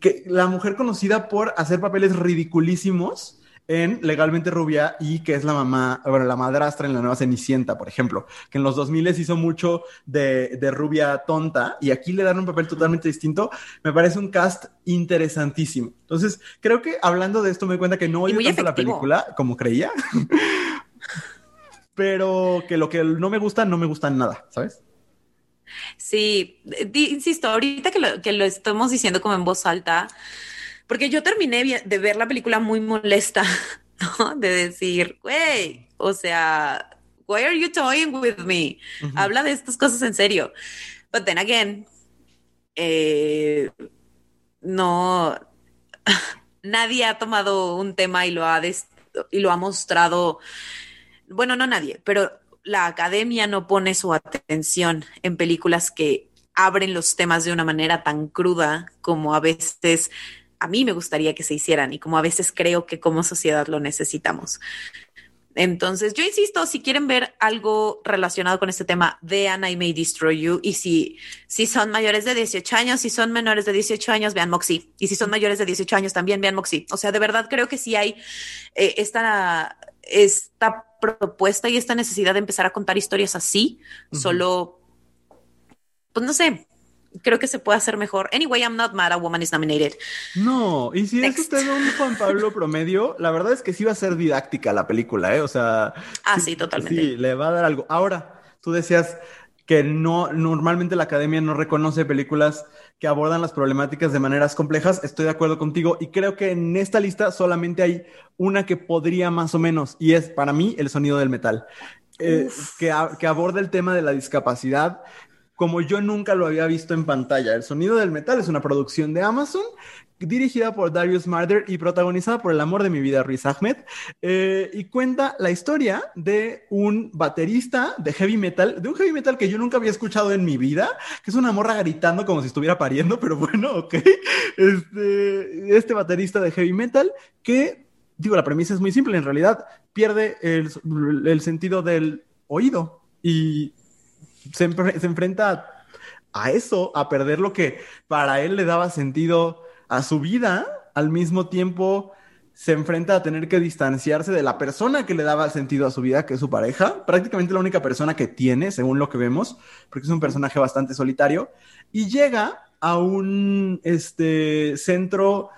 que, la mujer conocida por hacer papeles ridiculísimos en Legalmente Rubia y que es la mamá, bueno, la madrastra en la nueva Cenicienta, por ejemplo, que en los 2000 hizo mucho de, rubia tonta y aquí le dan un papel totalmente distinto, me parece un cast interesantísimo. Entonces, creo que hablando de esto me doy cuenta que no odio tanto la película como creía, <laughs> pero que lo que no me gusta, no me gusta nada, ¿sabes? Sí, insisto, ahorita que lo, que lo estamos diciendo como en voz alta, porque yo terminé de ver la película muy molesta, <laughs> ¿no? De decir, güey, o sea, why are you toying with me? Habla de estas cosas en serio. But then again, eh, no, <laughs> nadie ha tomado un tema y lo ha, y lo ha mostrado. Bueno, no nadie, pero la academia no pone su atención en películas que abren los temas de una manera tan cruda como a veces a mí me gustaría que se hicieran y como a veces creo que como sociedad lo necesitamos. Entonces, yo insisto, si quieren ver algo relacionado con este tema, vean I May Destroy You. Y si, si son mayores de 18 años, si son menores de 18 años, vean Moxie. Y si son mayores de 18 años, también vean Moxie. O sea, de verdad creo que sí hay eh, esta, esta propuesta y esta necesidad de empezar a contar historias así, solo, pues no sé, creo que se puede hacer mejor. Anyway, I'm not mad a woman is nominated. No, y si es usted un Juan Pablo promedio, la verdad es que sí va a ser didáctica la película, ¿eh? O sea. Ah, sí, totalmente. Sí, le va a dar algo. Ahora, tú decías que no, normalmente la academia no reconoce películas que abordan las problemáticas de maneras complejas. Estoy de acuerdo contigo y creo que en esta lista solamente hay una que podría más o menos y es para mí el sonido del metal. Eh, que, que, aborda el tema de la discapacidad como yo nunca lo había visto en pantalla. El sonido del metal es una producción de Amazon dirigida por Darius Marder y protagonizada por el amor de mi vida, Riz Ahmed, eh, y cuenta la historia de un baterista de heavy metal, de un heavy metal que yo nunca había escuchado en mi vida, que es una morra gritando como si estuviera pariendo, pero bueno, ok. Este, este baterista de heavy metal que, digo, la premisa es muy simple, en realidad pierde el sentido del oído y se, enfrenta a, eso, a perder lo que para él le daba sentido a su vida, al mismo tiempo se enfrenta a tener que distanciarse de la persona que le daba sentido a su vida, que es su pareja, prácticamente la única persona que tiene, según lo que vemos, porque es un personaje bastante solitario, y llega a un este, centro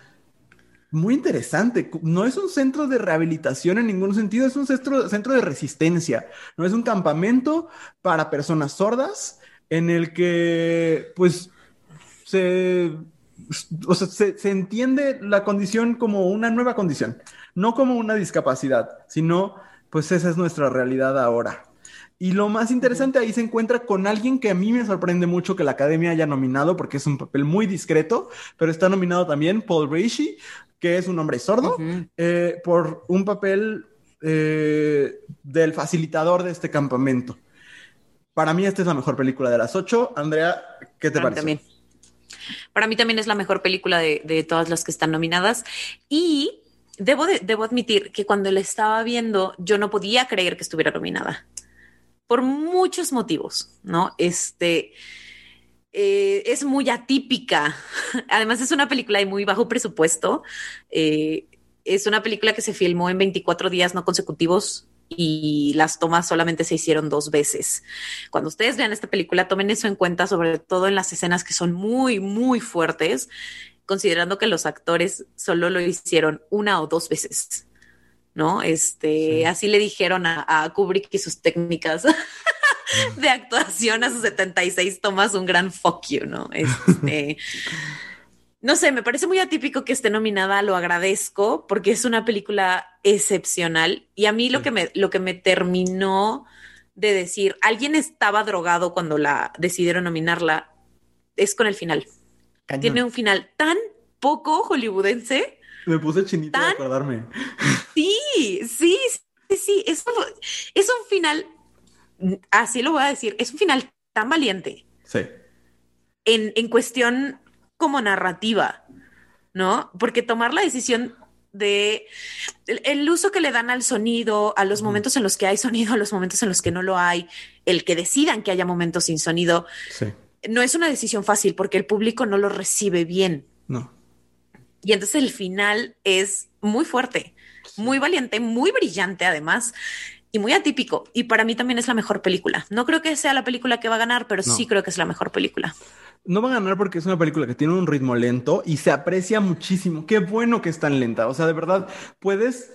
muy interesante. No es un centro de rehabilitación en ningún sentido, es un centro, centro de resistencia. No es un campamento para personas sordas en el que, pues, se, se, entiende la condición como una nueva condición, no como una discapacidad, sino, pues, esa es nuestra realidad ahora. Y lo más interesante ahí se encuentra con alguien que a mí me sorprende mucho que la academia haya nominado, porque es un papel muy discreto, pero está nominado también Paul Reishi, que es un hombre sordo, eh, por un papel eh, del facilitador de este campamento. Para mí esta es la mejor película de las ocho. Andrea, ¿qué te parece? También. Para mí también es la mejor película de, todas las que están nominadas. Y debo, debo admitir que cuando la estaba viendo, yo no podía creer que estuviera nominada. Por muchos motivos, ¿no? Este eh, es muy atípica. <laughs> Además, es una película de muy bajo presupuesto. Eh, es una película que se filmó en 24 días no consecutivos y las tomas solamente se hicieron dos veces. Cuando ustedes vean esta película, tomen eso en cuenta, sobre todo en las escenas que son muy, muy fuertes, considerando que los actores solo lo hicieron una o dos veces. ¿No? Este, así le dijeron a, a Kubrick y sus técnicas <laughs> de actuación a sus 76 tomas un gran fuck you, ¿no? Este, <laughs> no sé, me parece muy atípico que esté nominada, lo agradezco porque es una película excepcional y a mí lo que me lo que me terminó de decir, alguien estaba drogado cuando la decidieron nominarla es con el final. Tiene un final tan poco hollywoodense. Me puse chinito de acordarme. Sí, sí, sí, sí, es, es un final así lo voy a decir, es un final tan valiente. Sí. En, en cuestión como narrativa, ¿no? Porque tomar la decisión de el, uso que le dan al sonido, a los momentos en los que hay sonido, a los momentos en los que no lo hay, el que decidan que haya momentos sin sonido, no es una decisión fácil porque el público no lo recibe bien. No. Y entonces el final es muy fuerte, muy valiente, muy brillante además y muy atípico. Y para mí también es la mejor película. No creo que sea la película que va a ganar, pero sí creo que es la mejor película. No va a ganar porque es una película que tiene un ritmo lento y se aprecia muchísimo. Qué bueno que es tan lenta. O sea, de verdad, puedes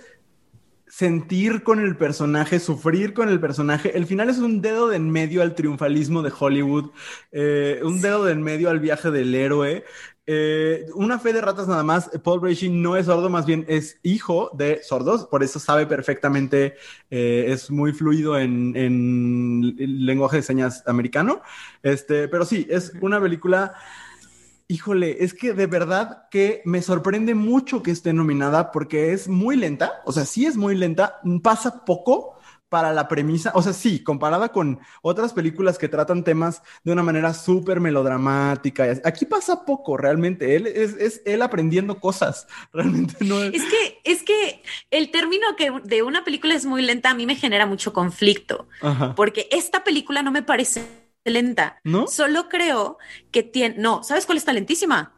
sentir con el personaje, sufrir con el personaje. El final es un dedo de en medio al triunfalismo de Hollywood, eh, un dedo de en medio al viaje del héroe. Eh, una fe de ratas nada más. Paul Bracing no es sordo, más bien es hijo de sordos, por eso sabe perfectamente, eh, es muy fluido en, en, lenguaje de señas americano. Este, pero sí, es una película. Híjole, es que de verdad que me sorprende mucho que esté nominada porque es muy lenta, o sea, sí es muy lenta, pasa poco, para la premisa, o sea, sí, comparada con otras películas que tratan temas de una manera súper melodramática. Aquí pasa poco, realmente. Él es, es, él aprendiendo cosas. <laughs> Realmente no es. Es que, es que el término que de una película es muy lenta a mí me genera mucho conflicto. Porque esta película no me parece lenta. ¿No? Solo creo que tiene. No, ¿sabes cuál está lentísima?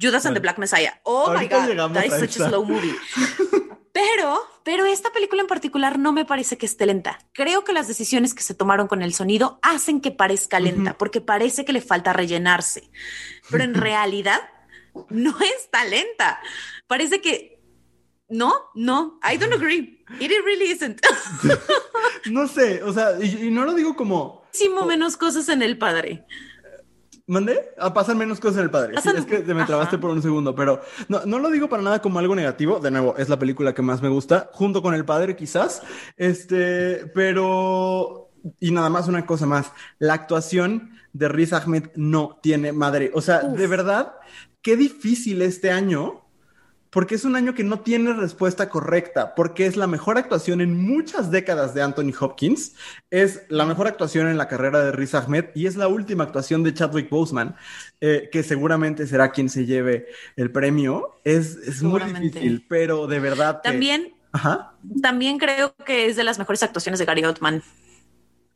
Judas and the Black Messiah. Oh my God, that is such a slow movie. <laughs> Pero, pero esta película en particular no me parece que esté lenta. Creo que las decisiones que se tomaron con el sonido hacen que parezca lenta, porque parece que le falta rellenarse. Pero en <laughs> realidad no está lenta. Parece que no, no, I don't agree. It really isn't. <laughs> no sé, o sea, y, y no lo digo como... Muchísimo menos cosas en el padre. ¿Mandé? A pasar menos cosas en el padre. Sí, es que te me trabaste por un segundo, pero no, no lo digo para nada como algo negativo. De nuevo, es la película que más me gusta, junto con el padre, quizás. Este, pero. Y nada más, una cosa más. La actuación de Riz Ahmed no tiene madre. O sea, de verdad, qué difícil este año porque es un año que no tiene respuesta correcta, porque es la mejor actuación en muchas décadas de Anthony Hopkins, es la mejor actuación en la carrera de Riz Ahmed y es la última actuación de Chadwick Boseman, eh, que seguramente será quien se lleve el premio. Es, es muy difícil, pero de verdad. También, también creo que es de las mejores actuaciones de Gary Oldman.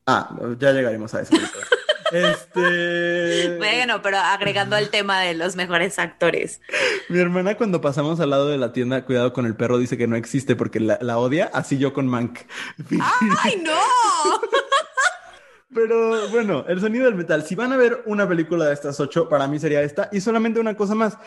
Ah, ya llegaremos a eso. <laughs> Este. Bueno, pero agregando al tema de los mejores actores. Mi hermana, cuando pasamos al lado de la tienda, cuidado con el perro, dice que no existe porque la, odia, así yo con Mank. ¡Ay, no! <laughs> Pero bueno, el sonido del metal. Si van a ver una película de estas ocho, para mí sería esta. Y solamente una cosa más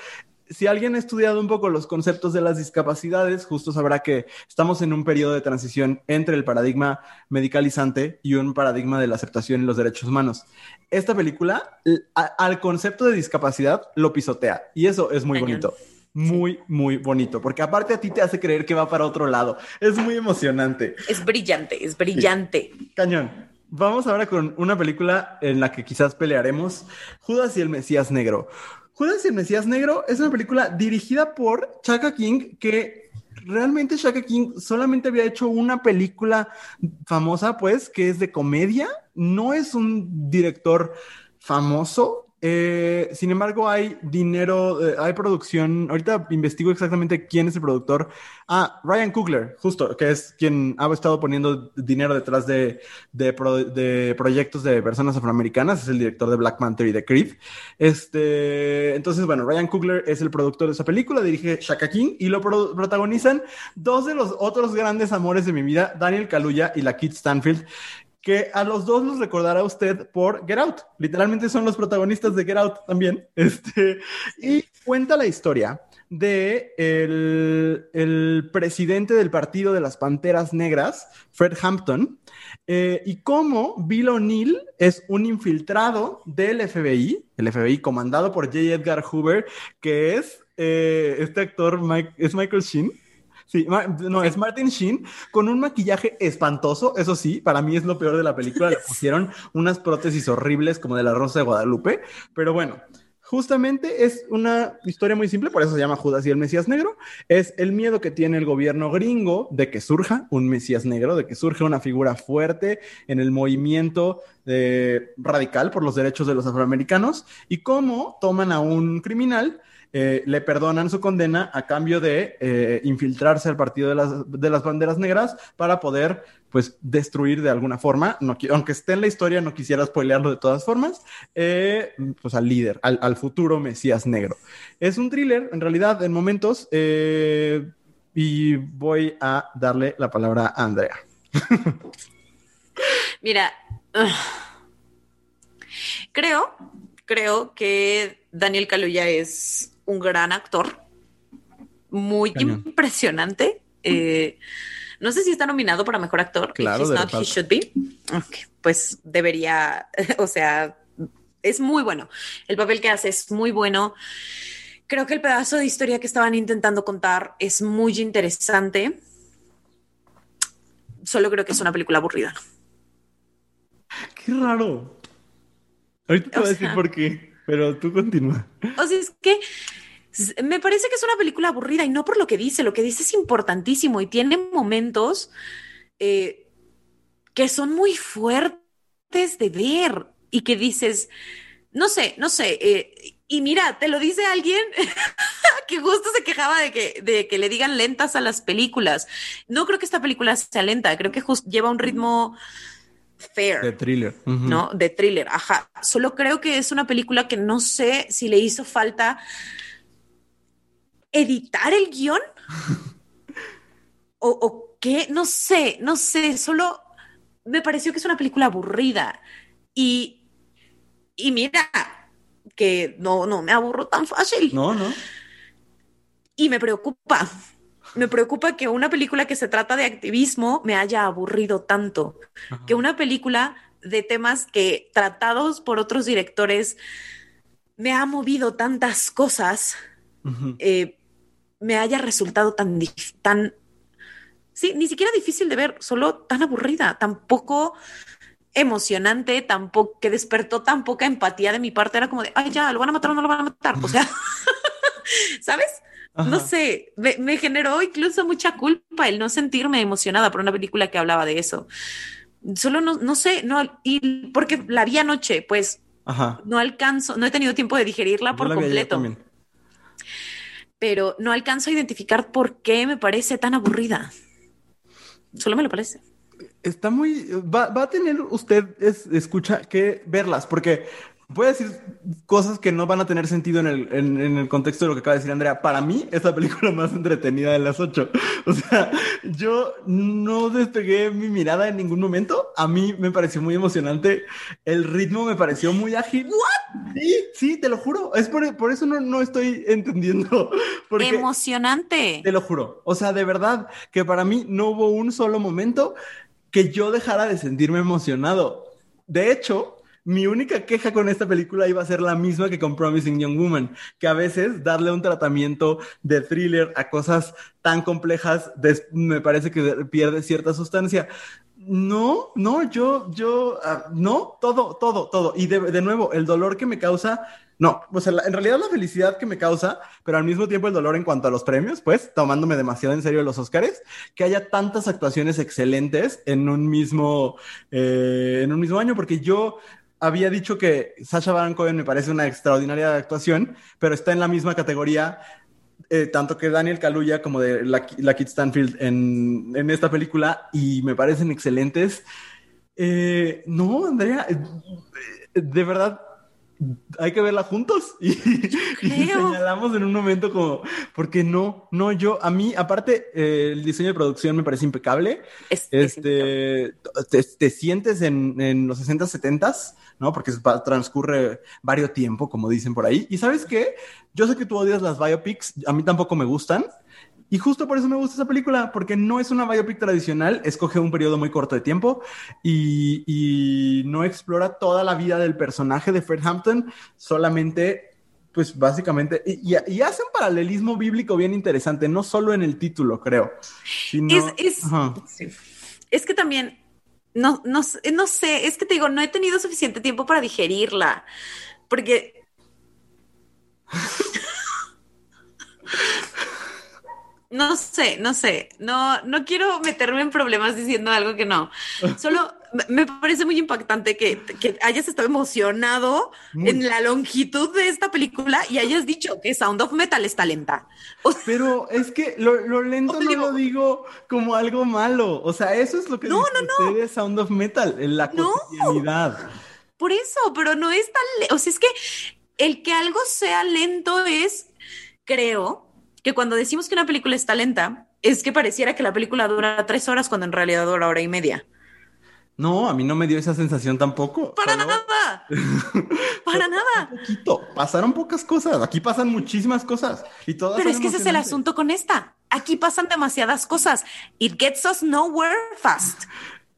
si alguien ha estudiado un poco los conceptos de las discapacidades, justo sabrá que estamos en un periodo de transición entre el paradigma medicalizante y un paradigma de la aceptación y los derechos humanos. Esta película, al concepto de discapacidad, lo pisotea y eso es muy bonito. Muy, muy bonito, porque aparte a ti te hace creer que va para otro lado. Es muy emocionante. Es brillante, es brillante. Cañón. Vamos ahora con una película en la que quizás pelearemos, Judas y el Mesías Negro. Judas y el Mesías Negro es una película dirigida por Chaka King que realmente Chaka King solamente había hecho una película famosa, pues, que es de comedia. No es un director famoso, eh, sin embargo, hay dinero, eh, hay producción. Ahorita investigo exactamente quién es el productor. Ah, Ryan Coogler, justo, que es quien ha estado poniendo dinero detrás de, de, proyectos de personas afroamericanas. Es el director de Black Panther y de Creed. Este, entonces, bueno, Ryan Coogler es el productor de esa película, dirige Shaka King y lo protagonizan dos de los otros grandes amores de mi vida, Daniel Kaluuya y la Kit Stanfield que a los dos los recordará usted por Get Out. Literalmente son los protagonistas de Get Out también. <laughs> Este, y cuenta la historia de el, presidente del partido de las Panteras Negras, Fred Hampton, eh, y cómo Bill O'Neill es un infiltrado del FBI, el FBI comandado por J. Edgar Hoover, que es eh, este actor, es Michael Sheen. Sí, no, es Martin Sheen con un maquillaje espantoso, eso sí, para mí es lo peor de la película, le <laughs> pusieron unas prótesis horribles como de la Rosa de Guadalupe, pero bueno, justamente es una historia muy simple, por eso se llama Judas y el Mesías Negro, es el miedo que tiene el gobierno gringo de que surja un Mesías Negro, de que surja una figura fuerte en el movimiento eh, radical por los derechos de los afroamericanos y cómo toman a un criminal eh, le perdonan su condena a cambio de eh, infiltrarse al partido de las, banderas negras para poder, pues, destruir de alguna forma, aunque esté en la historia, no quisiera spoilearlo de todas formas, eh, pues al líder, al, futuro Mesías negro. Es un thriller, en realidad, en momentos, y voy a darle la palabra a Andrea. <laughs> Mira, creo, creo que Daniel Kaluuya es un gran actor, muy impresionante. Eh, no sé si está nominado para mejor actor. Claro, not, he should be. pues debería, <laughs> o sea, es muy bueno. El papel que hace es muy bueno. Creo que el pedazo de historia que estaban intentando contar es muy interesante. Solo creo que es una película aburrida. Qué raro. Ahorita te voy a decir por qué, pero tú continúa. O sea, es que me parece que es una película aburrida y no por lo que dice, lo que dice es importantísimo y tiene momentos eh, que son muy fuertes de ver y que dices, no sé, no sé, eh, y mira, te lo dice alguien <laughs> que justo se quejaba de que, de que le digan lentas a las películas. No creo que esta película sea lenta, creo que lleva un ritmo fair. De thriller. ¿No? De thriller, ajá. Solo creo que es una película que no sé si le hizo falta editar el guion? <laughs> o, qué? No sé, no sé, solo me pareció que es una película aburrida. Y, y mira, que no, no me aburro tan fácil. No, no. Y me preocupa. Me preocupa que una película que se trata de activismo me haya aburrido tanto. Que una película de temas que tratados por otros directores me ha movido tantas cosas me haya resultado tan, tan, sí, ni siquiera difícil de ver, solo tan aburrida, tampoco emocionante, tampoco, que despertó tan poca empatía de mi parte, era como de, ay, ya, lo van a matar o no lo van a matar, o sea, <laughs> ¿sabes? No sé, me, generó incluso mucha culpa el no sentirme emocionada por una película que hablaba de eso. Solo no, no sé, no, y porque la vi anoche, pues no alcanzo, no he tenido tiempo de digerirla por completo pero no alcanzo a identificar por qué me parece tan aburrida. Solo me lo parece. Está muy. Va, va a tener usted, escucha, que verlas, porque voy a decir cosas que no van a tener sentido en el, en, el contexto de lo que acaba de decir Andrea. Para mí, es la película <laughs> más entretenida de las ocho. <laughs> O sea, yo no despegué mi mirada en ningún momento. A mí me pareció muy emocionante. El ritmo me pareció muy ágil. ¿What? Sí, sí, te lo juro. Es por, por eso no, no estoy entendiendo. <laughs> Porque, Emocionante. Te lo juro. O sea, de verdad, que para mí no hubo un solo momento que yo dejara de sentirme emocionado. De hecho, mi única queja con esta película iba a ser la misma que con Promising Young Woman, que a veces darle un tratamiento de thriller a cosas tan complejas me parece que pierde cierta sustancia. No, no, yo, yo, ah, no, todo, todo, todo. Y de, nuevo, el dolor que me causa, no, o sea, en realidad la felicidad que me causa, pero al mismo tiempo el dolor en cuanto a los premios, pues, tomándome demasiado en serio los Oscars, que haya tantas actuaciones excelentes en un mismo, eh, en un mismo año, porque yo había dicho que Sasha Baron Cohen me parece una extraordinaria actuación, pero está en la misma categoría eh, tanto que Daniel Kaluuya como de la, Kit Stanfield en, en, esta película y me parecen excelentes. Eh, no, Andrea, eh, de verdad hay que verla juntos <laughs> y, señalamos en un momento como, porque no, no, yo, a mí, aparte, el diseño de producción me parece impecable. este, te, sientes en, en los 60, 70 ¿no? Porque transcurre varios tiempo, como dicen por ahí. Y sabes qué? Yo sé que tú odias las biopics, a mí tampoco me gustan. Y justo por eso me gusta esa película, porque no es una biopic tradicional, escoge un periodo muy corto de tiempo y, no explora toda la vida del personaje de Fred Hampton, solamente, pues básicamente, y, hace un paralelismo bíblico bien interesante, no solo en el título, creo. es, es que también no, no, no sé, es que te digo, no he tenido suficiente tiempo para digerirla, porque... <laughs> no sé, no sé, no, no quiero meterme en problemas diciendo algo que no. Solo me parece muy impactante que, hayas estado emocionado en la longitud de esta película y hayas dicho que Sound of Metal está lenta. Pero es que lo, lento no lo digo como algo malo. O sea, eso es lo que no, no, no. de Sound of Metal, en la cotidianidad. Por eso, pero no es tan... O sea, es que el que algo sea lento es, creo, que cuando decimos que una película está lenta, es que pareciera que la película dura tres horas cuando en realidad dura hora y media. No, a mí no me dio esa sensación tampoco. Para nada. <laughs> Para nada. Un poquito. Pasaron pocas cosas. Aquí pasan muchísimas cosas y todas. Pero es que ese es el asunto con esta. Aquí pasan demasiadas cosas. It gets us nowhere fast.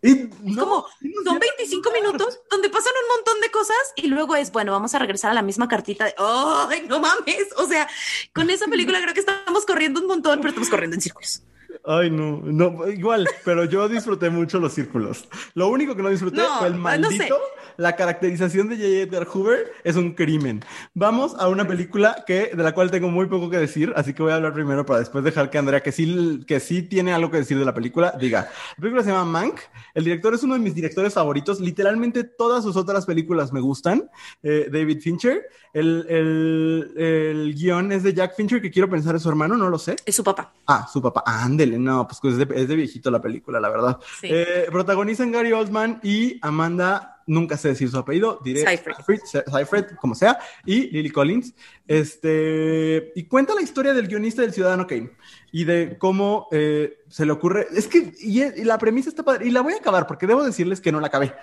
Y como son 25 minutos donde pasan un montón de cosas y luego es bueno, vamos a regresar a la misma cartita de ¡ay, no mames! O sea, con esa película creo que estamos corriendo un montón, pero estamos corriendo en círculos. Ay, no, no, igual, pero yo disfruté mucho los círculos. Lo único que no disfruté fue el maldito. La caracterización de J. Edgar Hoover es un crimen. Vamos a una película que, de la cual tengo muy poco que decir, así que voy a hablar primero para después dejar que Andrea, que sí, que sí tiene algo que decir de la película, diga. La película se llama Mank. El director es uno de mis directores favoritos. Literalmente todas sus otras películas me gustan. Eh, David Fincher. El, el, el, guion es de Jack Fincher, que quiero pensar es su hermano, no lo sé. Es su papá. Ah, su papá. Ándele, no, pues es de, es de, viejito la película, la verdad. Sí. Eh, protagonizan Gary Oldman y Amanda, nunca sé decir su apellido, diré Seyfried, como sea, y Lily Collins. Este, y cuenta la historia del guionista del Ciudadano Kane y de cómo eh, se le ocurre. Es que, y, y la premisa está padre, y la voy a acabar porque debo decirles que no la acabé.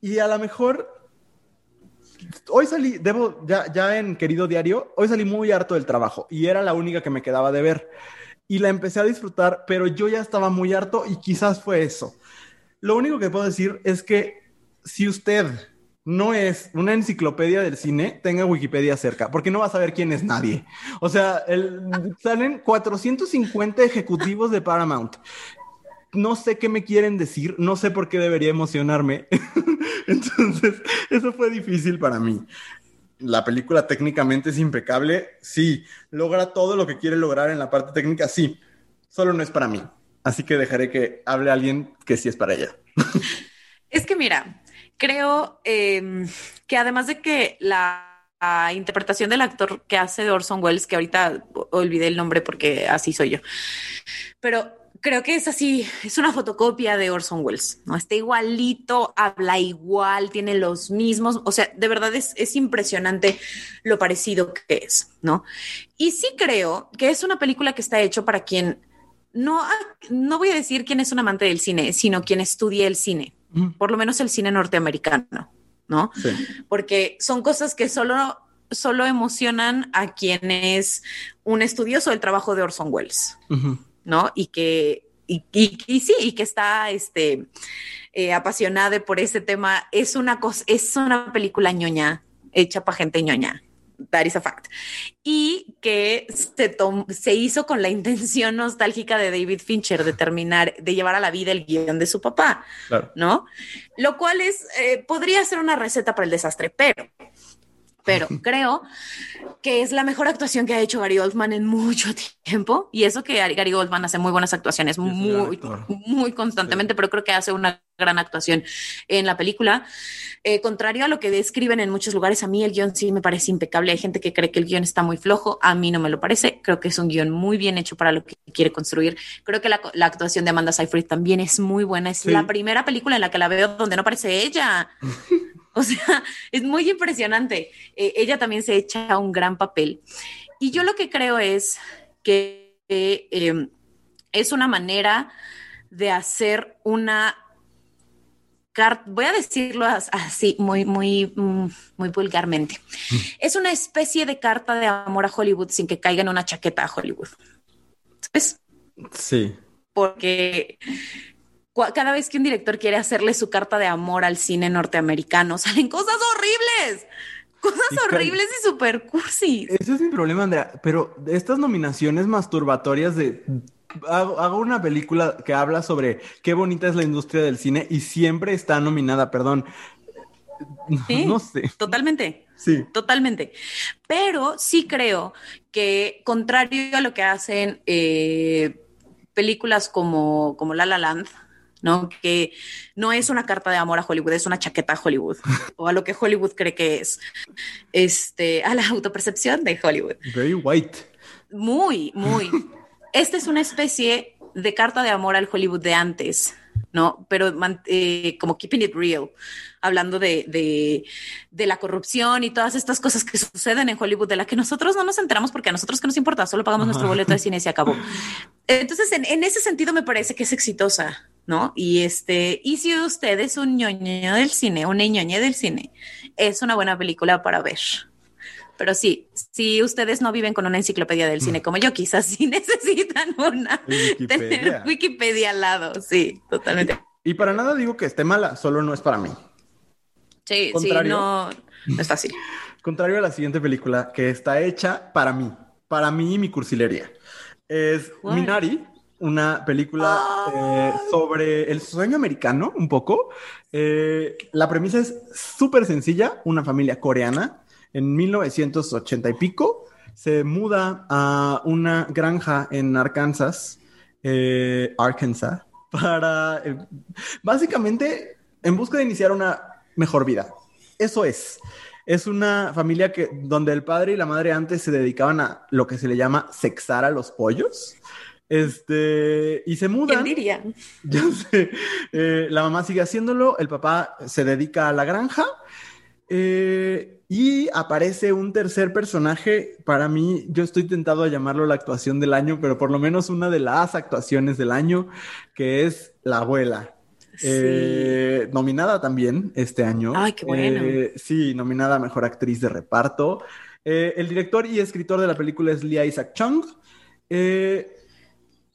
Y a lo mejor hoy salí, debo, ya, ya en querido diario, hoy salí muy harto del trabajo y era la única que me quedaba de ver. Y la empecé a disfrutar, pero yo ya estaba muy harto y quizás fue eso. Lo único que puedo decir es que si usted no es una enciclopedia del cine, tenga Wikipedia cerca, porque no va a saber quién es nadie. O sea, salen 450 ejecutivos de Paramount no sé qué me quieren decir, no sé por qué debería emocionarme. <laughs> Entonces, eso fue difícil para mí. La película técnicamente es impecable, sí. Logra todo lo que quiere lograr en la parte técnica, sí. Solo no es para mí. Así que dejaré que hable alguien que sí es para ella. Es que mira, creo em, que además de que la interpretación del actor que hace de Orson Welles, que ahorita olvidé el nombre porque así soy yo, pero creo que es así, es una fotocopia de Orson Welles, ¿no? Está igualito, habla igual, tiene los mismos, o sea, de verdad es, es impresionante lo parecido que es, ¿no? Y sí creo que es una película que está hecho para quien, no, no voy a decir quién es un amante del cine, sino quien estudia el cine, por lo menos el cine norteamericano, ¿no? Porque son cosas que solo solo emocionan a quien es un estudioso del trabajo de Orson Welles. ¿No? Y que, y, y, sí, y que está este, eh, apasionada por ese tema. Es una cosa, es una película ñoña, hecha para gente ñoña. That is a fact. Y que se, se hizo con la intención nostálgica de David Fincher de terminar, de llevar a la vida el guion de su papá, ¿no? Lo cual es, eh, podría ser una receta para el desastre, pero pero creo que es la mejor actuación que ha hecho Gary Oldman en mucho tiempo. Y eso que Gary Oldman hace muy buenas actuaciones, muy, muy constantemente, pero creo que hace una gran actuación en la película. Eh, contrario a lo que describen en muchos lugares, a mí el guion sí me parece impecable. Hay gente que cree que el guion está muy flojo. A mí no me lo parece. Creo que es un guion muy bien hecho para lo que quiere construir. Creo que la, actuación de Amanda Seyfried también es muy buena. Es la primera película en la que la veo donde no aparece ella. <laughs> <laughs> O sea, es muy impresionante. Eh, ella también se echa un gran papel. Y yo lo que creo es que em, es una manera de hacer una carta, voy a decirlo así, muy, muy, mm, muy vulgarmente. Es una especie de carta de amor a Hollywood sin que caiga en una chaqueta a Hollywood. ¿Sabes? Sí. Porque cada vez que un director quiere hacerle su carta de amor al cine norteamericano, <laughs> salen cosas horribles. Cosas horribles y super cursis. Ese es mi problema, Andrea. Pero estas nominaciones masturbatorias de hago, una película que habla sobre qué bonita es la industria del cine y siempre está nominada, perdón. <laughs> no sé. Totalmente. Sí. Totalmente. Pero sí creo que, contrario a lo que hacen eh, películas como, como La La Land, ¿no? Que no es una carta de amor a Hollywood, es una chaqueta a Hollywood <laughs> o a lo que Hollywood cree que es, este, a la autopercepción de Hollywood. Very white. Muy, muy. <laughs> Esta es una especie de carta de amor al Hollywood de antes, ¿no? Pero eh, como keeping it real, hablando de, de, la corrupción y todas estas cosas que suceden en Hollywood, de las que nosotros no nos enteramos porque a nosotros que nos importa, solo pagamos nuestro boleto de cine y se acabó. <laughs> Entonces, en, en, ese sentido me parece que es exitosa, ¿no? Y este, y si usted es un ñoño del cine, una ñoña del cine, es una buena película para ver. Pero sí, si ustedes no viven con una enciclopedia del cine como yo, quizás sí <laughs> necesitan una Wikipedia. tener Wikipedia al lado. Sí, totalmente. Y para nada digo que esté mala, solo no es para mí. Sí, sí, no, no es fácil. <laughs> Contrario a la siguiente película que está hecha para mí, para mí y mi cursilería. Es Minari, una película eh, sobre el sueño americano, un poco. Eh, la premisa es súper sencilla, una familia coreana en 1980 y pico se muda a una granja en Arkansas, eh, Arkansas, <laughs> para básicamente en busca de iniciar una mejor vida. Eso es. Es una familia que donde el padre y la madre antes se dedicaban a lo que se le llama sexar a los pollos. Este, y se mudan. ¿Quién diría? <laughs> Ya sé. Eh, la mamá sigue haciéndolo, el papá se dedica a la granja. Eh, y aparece un tercer personaje. Para mí, yo estoy tentado a llamarlo la actuación del año, pero por lo menos una de las actuaciones del año, que es la abuela. Eh, nominada también este año. Ay, qué bueno. Eh, sí, nominada a mejor actriz de reparto. Eh, el director y escritor de la película es Lia Isaac Chung.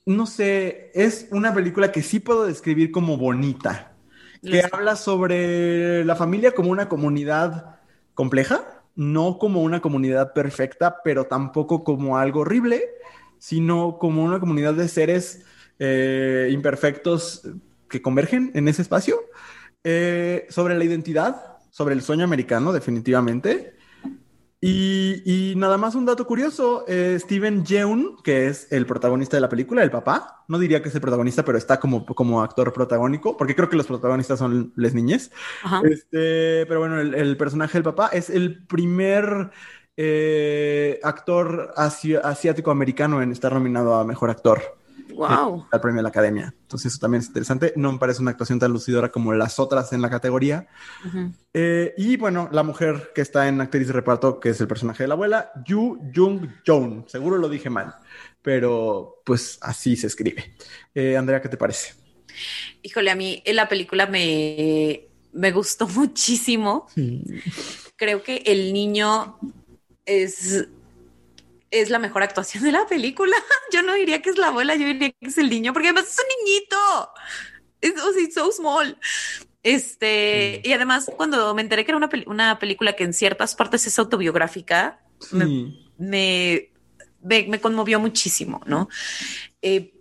No sé, es una película que sí puedo describir como bonita, que habla sobre la familia como una comunidad compleja, no como una comunidad perfecta, pero tampoco como algo horrible, sino como una comunidad de seres imperfectos que convergen en ese espacio. Eh, sobre la identidad, sobre el sueño americano, definitivamente. Y, nada más un dato curioso, eh, Steven Yeun, que es el protagonista de la película, el papá, no diría que es el protagonista, pero está como, como actor protagónico, porque creo que los protagonistas son les niñez. Este, pero bueno, el, personaje del papá es el primer eh, actor asiático americano en estar nominado a mejor actor. Wow. al premio de la academia. Entonces, eso también es interesante. No me parece una actuación tan lucidora como las otras en la categoría. Eh, y bueno, la mujer que está en actriz de reparto, que es el personaje de la abuela, Yu Jung Joon. Seguro lo dije mal, pero pues así se escribe. Eh, Andrea, ¿qué te parece? Híjole, a mí en la película me, me gustó <laughs> muchísimo. Creo que el niño es es la mejor actuación de la película. <laughs> Yo no diría que es la abuela, yo diría que es el niño, porque además es un niñito. Es so small. Este, y además, cuando me enteré que era una, una película que en ciertas partes es autobiográfica, me, me, conmovió muchísimo, ¿no? Eh,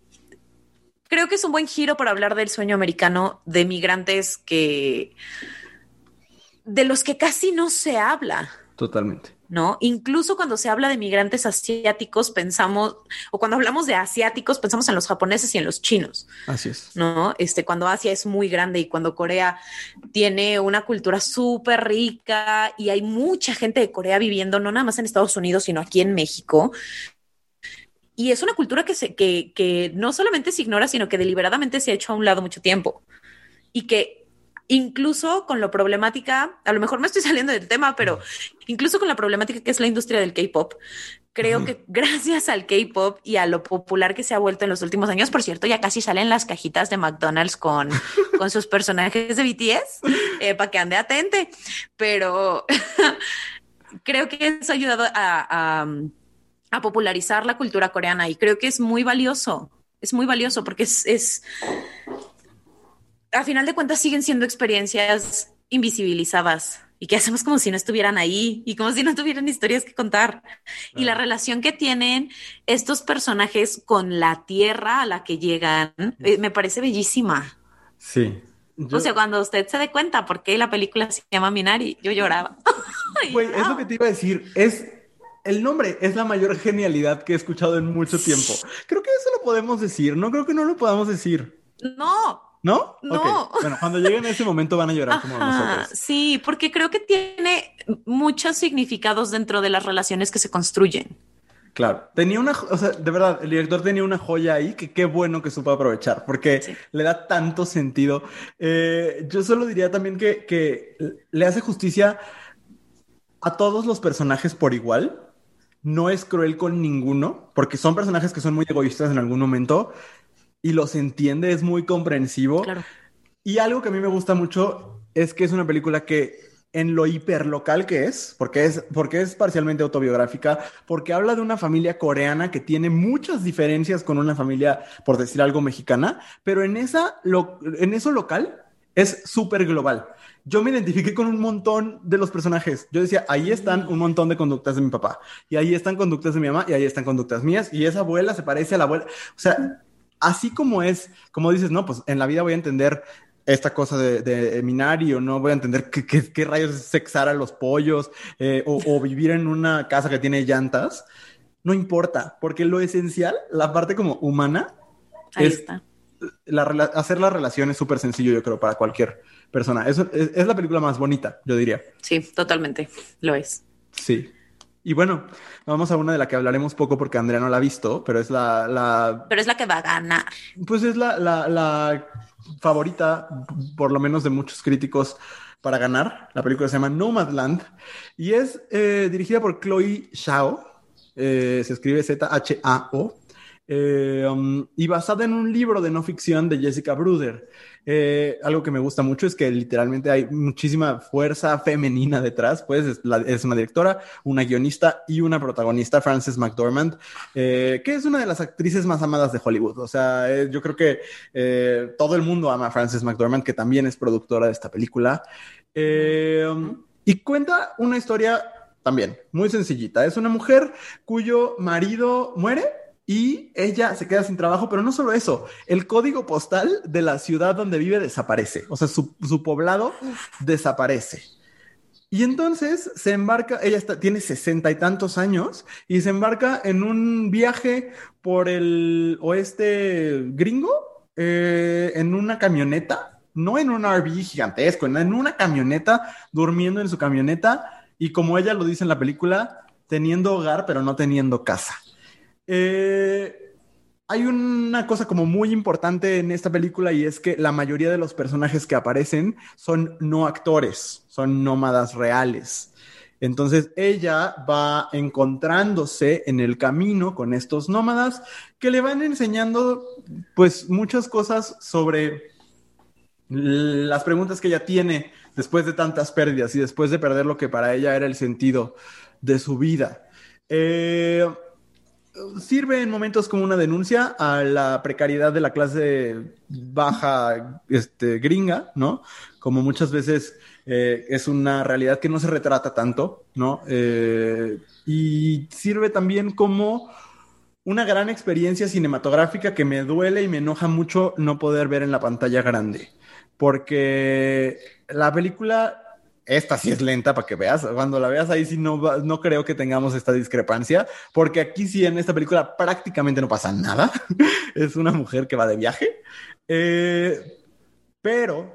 creo que es un buen giro para hablar del sueño americano de migrantes que de los que casi no se habla Totalmente. ¿No? Incluso cuando se habla de migrantes asiáticos, pensamos, o cuando hablamos de asiáticos, pensamos en los japoneses y en los chinos. Así es. ¿No? Este, cuando Asia es muy grande y cuando Corea tiene una cultura súper rica y hay mucha gente de Corea viviendo, no nada más en Estados Unidos, sino aquí en México. Y es una cultura que, se, que, que no solamente se ignora, sino que deliberadamente se ha hecho a un lado mucho tiempo. Y que incluso con lo problemática, a lo mejor me estoy <laughs> saliendo del tema, pero incluso con la problemática que es la industria del K-pop, creo que gracias al K-pop y a lo popular que se ha vuelto en los últimos años, por cierto, ya casi salen las cajitas de McDonald's con, <laughs> con sus personajes de BTS eh, para que ande atente, pero <laughs> creo que eso ha ayudado a, a, popularizar la cultura coreana y creo que es muy valioso. Es muy valioso porque es, es a final de cuentas siguen siendo experiencias invisibilizadas y que hacemos como si no estuvieran ahí y como si no tuvieran historias que contar. Y la relación que tienen estos personajes con la tierra a la que llegan eh, me parece bellísima. Sí. O sea, cuando usted se dé cuenta por qué la película se llama Minari, yo lloraba. <laughs> Güey, es lo que te iba a decir. Es el nombre es la mayor genialidad que he escuchado en mucho tiempo. Creo que eso lo podemos decir, no creo que no lo podamos decir. No, ¿No? No. Bueno, cuando lleguen a ese momento van a llorar como nosotros. Sí, porque creo que tiene muchos significados dentro de las relaciones que se construyen. Claro, tenía una, o sea, de verdad, el director tenía una joya ahí que qué bueno que supo aprovechar, porque le da tanto sentido. Eh, yo solo diría también que, que le hace justicia a todos los personajes por igual. No es cruel con ninguno, porque son personajes que son muy egoístas en algún momento, y los entiende, es muy comprensivo. Claro. Y algo que a mí me gusta mucho es que es una película que en lo hiperlocal que es, porque es, porque es parcialmente autobiográfica, porque habla de una familia coreana que tiene muchas diferencias con una familia, por decir algo, mexicana, pero en, esa en eso local es súper global. Yo me identifiqué con un montón de los personajes. Yo decía, ahí están un montón de conductas de mi papá, y ahí están conductas de mi mamá, y ahí están conductas mías, y esa abuela se parece a la abuela. O sea, así como es, como dices, no, pues en la vida voy a entender esta cosa de, de Minari o no voy a entender qué, rayos es sexar a los pollos eh, o, vivir en una casa que tiene llantas. No importa, porque lo esencial, la parte como humana, es hacer la relación es súper sencillo, yo creo, para cualquier persona. es, es la película más bonita, yo diría. Sí, totalmente, lo es. Sí. Y bueno, vamos a una de la que hablaremos poco porque Andrea no la ha visto, pero es la... la... Pero es la que va a ganar. Pues es la, la, la favorita, por lo menos de muchos críticos, para ganar. La película se llama Nomadland y es eh, dirigida por Chloe Zhao. Eh, se escribe Z-H-A-O. Eh, um, y basada en un libro de no ficción de Jessica Bruder. Eh, algo que me gusta mucho es que literalmente hay muchísima fuerza femenina detrás, pues es, una directora, una guionista y una protagonista, Frances McDormand, eh, que es una de las actrices más amadas de Hollywood. O sea, eh, yo creo que todo el mundo ama a Frances McDormand, que también es productora de esta película. y cuenta una historia también muy sencillita. Es una mujer cuyo marido muere y ella se queda sin trabajo, pero no solo eso, el código postal de la ciudad donde vive desaparece, o sea, su, poblado desaparece. Y entonces se embarca, ella está, tiene sesenta y tantos años y se embarca en un viaje por el oeste gringo eh, en una camioneta, no en un RV gigantesco, en una camioneta, durmiendo en su camioneta y como ella lo dice en la película, teniendo hogar pero no teniendo casa. Eh, hay una cosa como muy importante en esta película y es que la mayoría de los personajes que aparecen son no actores, son nómadas reales. Entonces ella va encontrándose en el camino con estos nómadas que le van enseñando pues muchas cosas sobre las preguntas que ella tiene después de tantas pérdidas y después de perder lo que para ella era el sentido de su vida. Eh, sirve en momentos como una denuncia a la precariedad de la clase baja este, gringa, ¿no? Como muchas veces eh, es una realidad que no se retrata tanto, ¿no? Eh, y sirve también como una gran experiencia cinematográfica que me duele y me enoja mucho no poder ver en la pantalla grande, porque la película esta sí es lenta para que veas. Cuando la veas ahí sí no, no creo que tengamos esta discrepancia, porque aquí sí en esta película prácticamente no pasa nada. <laughs> es una mujer que va de viaje. Eh, pero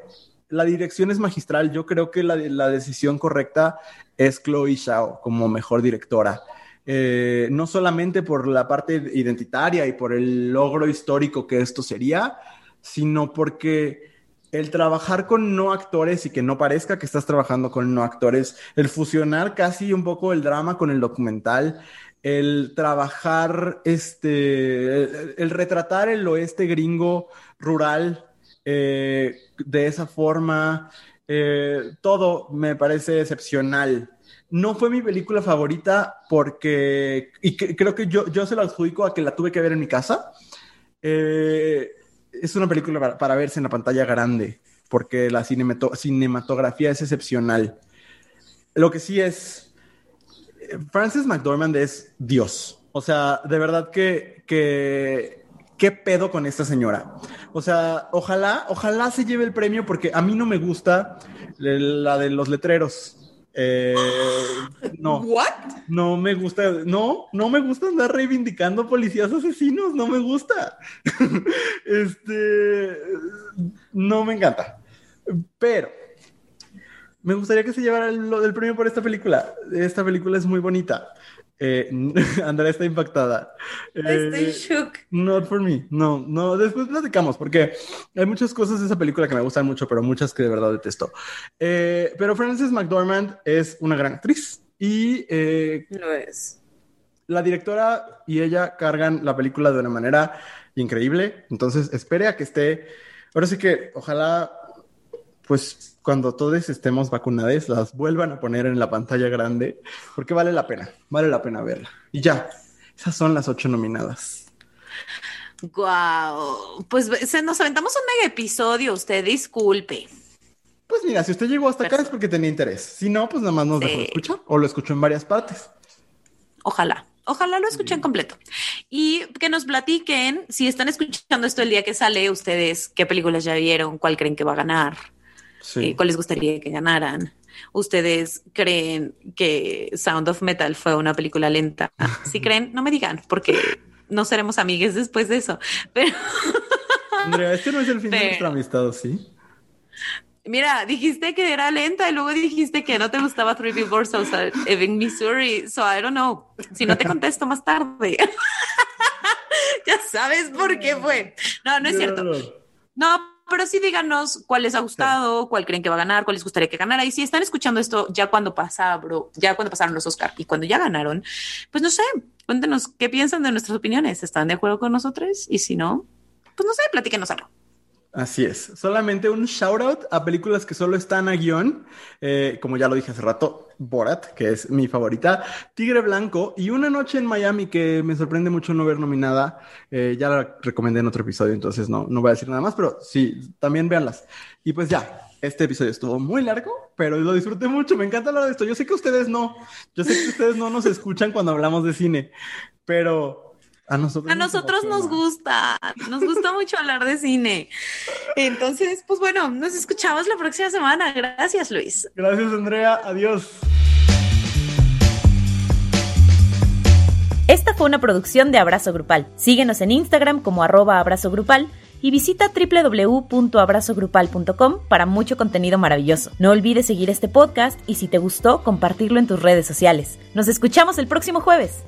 la dirección es magistral. Yo creo que la, la decisión correcta es Chloe Zhao como mejor directora. Eh, no solamente por la parte identitaria y por el logro histórico que esto sería, sino porque el trabajar con no actores y que no parezca que estás trabajando con no actores, el fusionar casi un poco el drama con el documental, el trabajar, este, el, retratar el oeste gringo rural eh, de esa forma, eh, todo me parece excepcional. No fue mi película favorita porque, y creo que yo, yo se la adjudico a que la tuve que ver en mi casa. Eh, es una película para, verse en la pantalla grande, porque la cinematografía es excepcional. Lo que sí es, Frances McDormand es Dios. O sea, de verdad que, que, ¿qué pedo con esta señora? O sea, ojalá, ojalá se lleve el premio porque a mí no me gusta la de los letreros. Eh, no. <laughs> ¿What? No me gusta, no, no me gusta andar reivindicando policías asesinos, no me gusta. <laughs> este, no me encanta. Pero me gustaría que se llevara el premio por esta película. Esta película es muy bonita. Eh, <laughs> Andrea está impactada. Estoy eh, shook. Not for me. No, no. Después platicamos porque hay muchas cosas de esa película que me gustan mucho, pero muchas que de verdad detesto. Eh, pero Frances McDormand es una gran actriz y lo es. La directora y ella cargan la película de una manera increíble. Entonces, espere a que esté. Ahora sí que ojalá, pues cuando todos estemos vacunados, las vuelvan a poner en la pantalla grande, porque vale la pena, vale la pena verla. Y ya, esas son las ocho nominadas. Guau, pues nos aventamos un mega episodio, usted disculpe. Pues mira, si usted llegó hasta acá es porque tenía interés. Si no, pues nada más nos dejó escuchar o lo escuchó en varias partes. Ojalá. Ojalá lo escuchen completo. Y que nos platiquen, si están escuchando esto el día que sale, ustedes qué películas ya vieron, cuál creen que va a ganar, Sí. ¿Cuál les gustaría que ganaran? ¿Ustedes creen que Sound of Metal fue una película lenta? <laughs> Si creen, no me digan, porque no seremos amigues después de eso. Pero. Andrea, este no es el fin de <laughs> nuestra amistad, ¿sí? Mira, dijiste que era lenta y luego dijiste que no te gustaba Three Billboards Outside Ebbing, Missouri. So I don't know. Si no te contesto más tarde. <laughs> ya sabes por qué fue. No, no es cierto. No, pero sí díganos cuál les ha gustado, cuál creen que va a ganar, cuál les gustaría que ganara. Y si están escuchando esto ya cuando pasa, bro, ya cuando pasaron los Oscar y cuando ya ganaron, pues no sé, cuéntenos qué piensan de nuestras opiniones. ¿Están de acuerdo con nosotros? Y si no, pues no sé, platíquenos algo. Así es. Solamente un shout out a películas que solo están a guion. Eh, como ya lo dije hace rato, Borat, que es mi favorita, Tigre Blanco y Una Noche en Miami, que me sorprende mucho no ver nominada. Eh, ya la recomendé en otro episodio, entonces no, no voy a decir nada más, pero sí, también véanlas. Y pues ya, este episodio estuvo muy largo, pero lo disfruté mucho. Me encanta hablar de esto. Yo sé que ustedes no. Yo sé que ustedes no nos escuchan cuando hablamos de cine, pero a nosotros, nos, gusta, nos gusta mucho hablar de cine. Entonces, pues bueno, nos escuchamos la próxima semana. Gracias, Luis. Gracias, Andrea. Adiós. Esta fue una producción de Abrazo Grupal. Síguenos en Instagram como arroba abrazo grupal y visita www.abrazogrupal.com para mucho contenido maravilloso. No olvides seguir este podcast y si te gustó, compartirlo en tus redes sociales. Nos escuchamos el próximo jueves.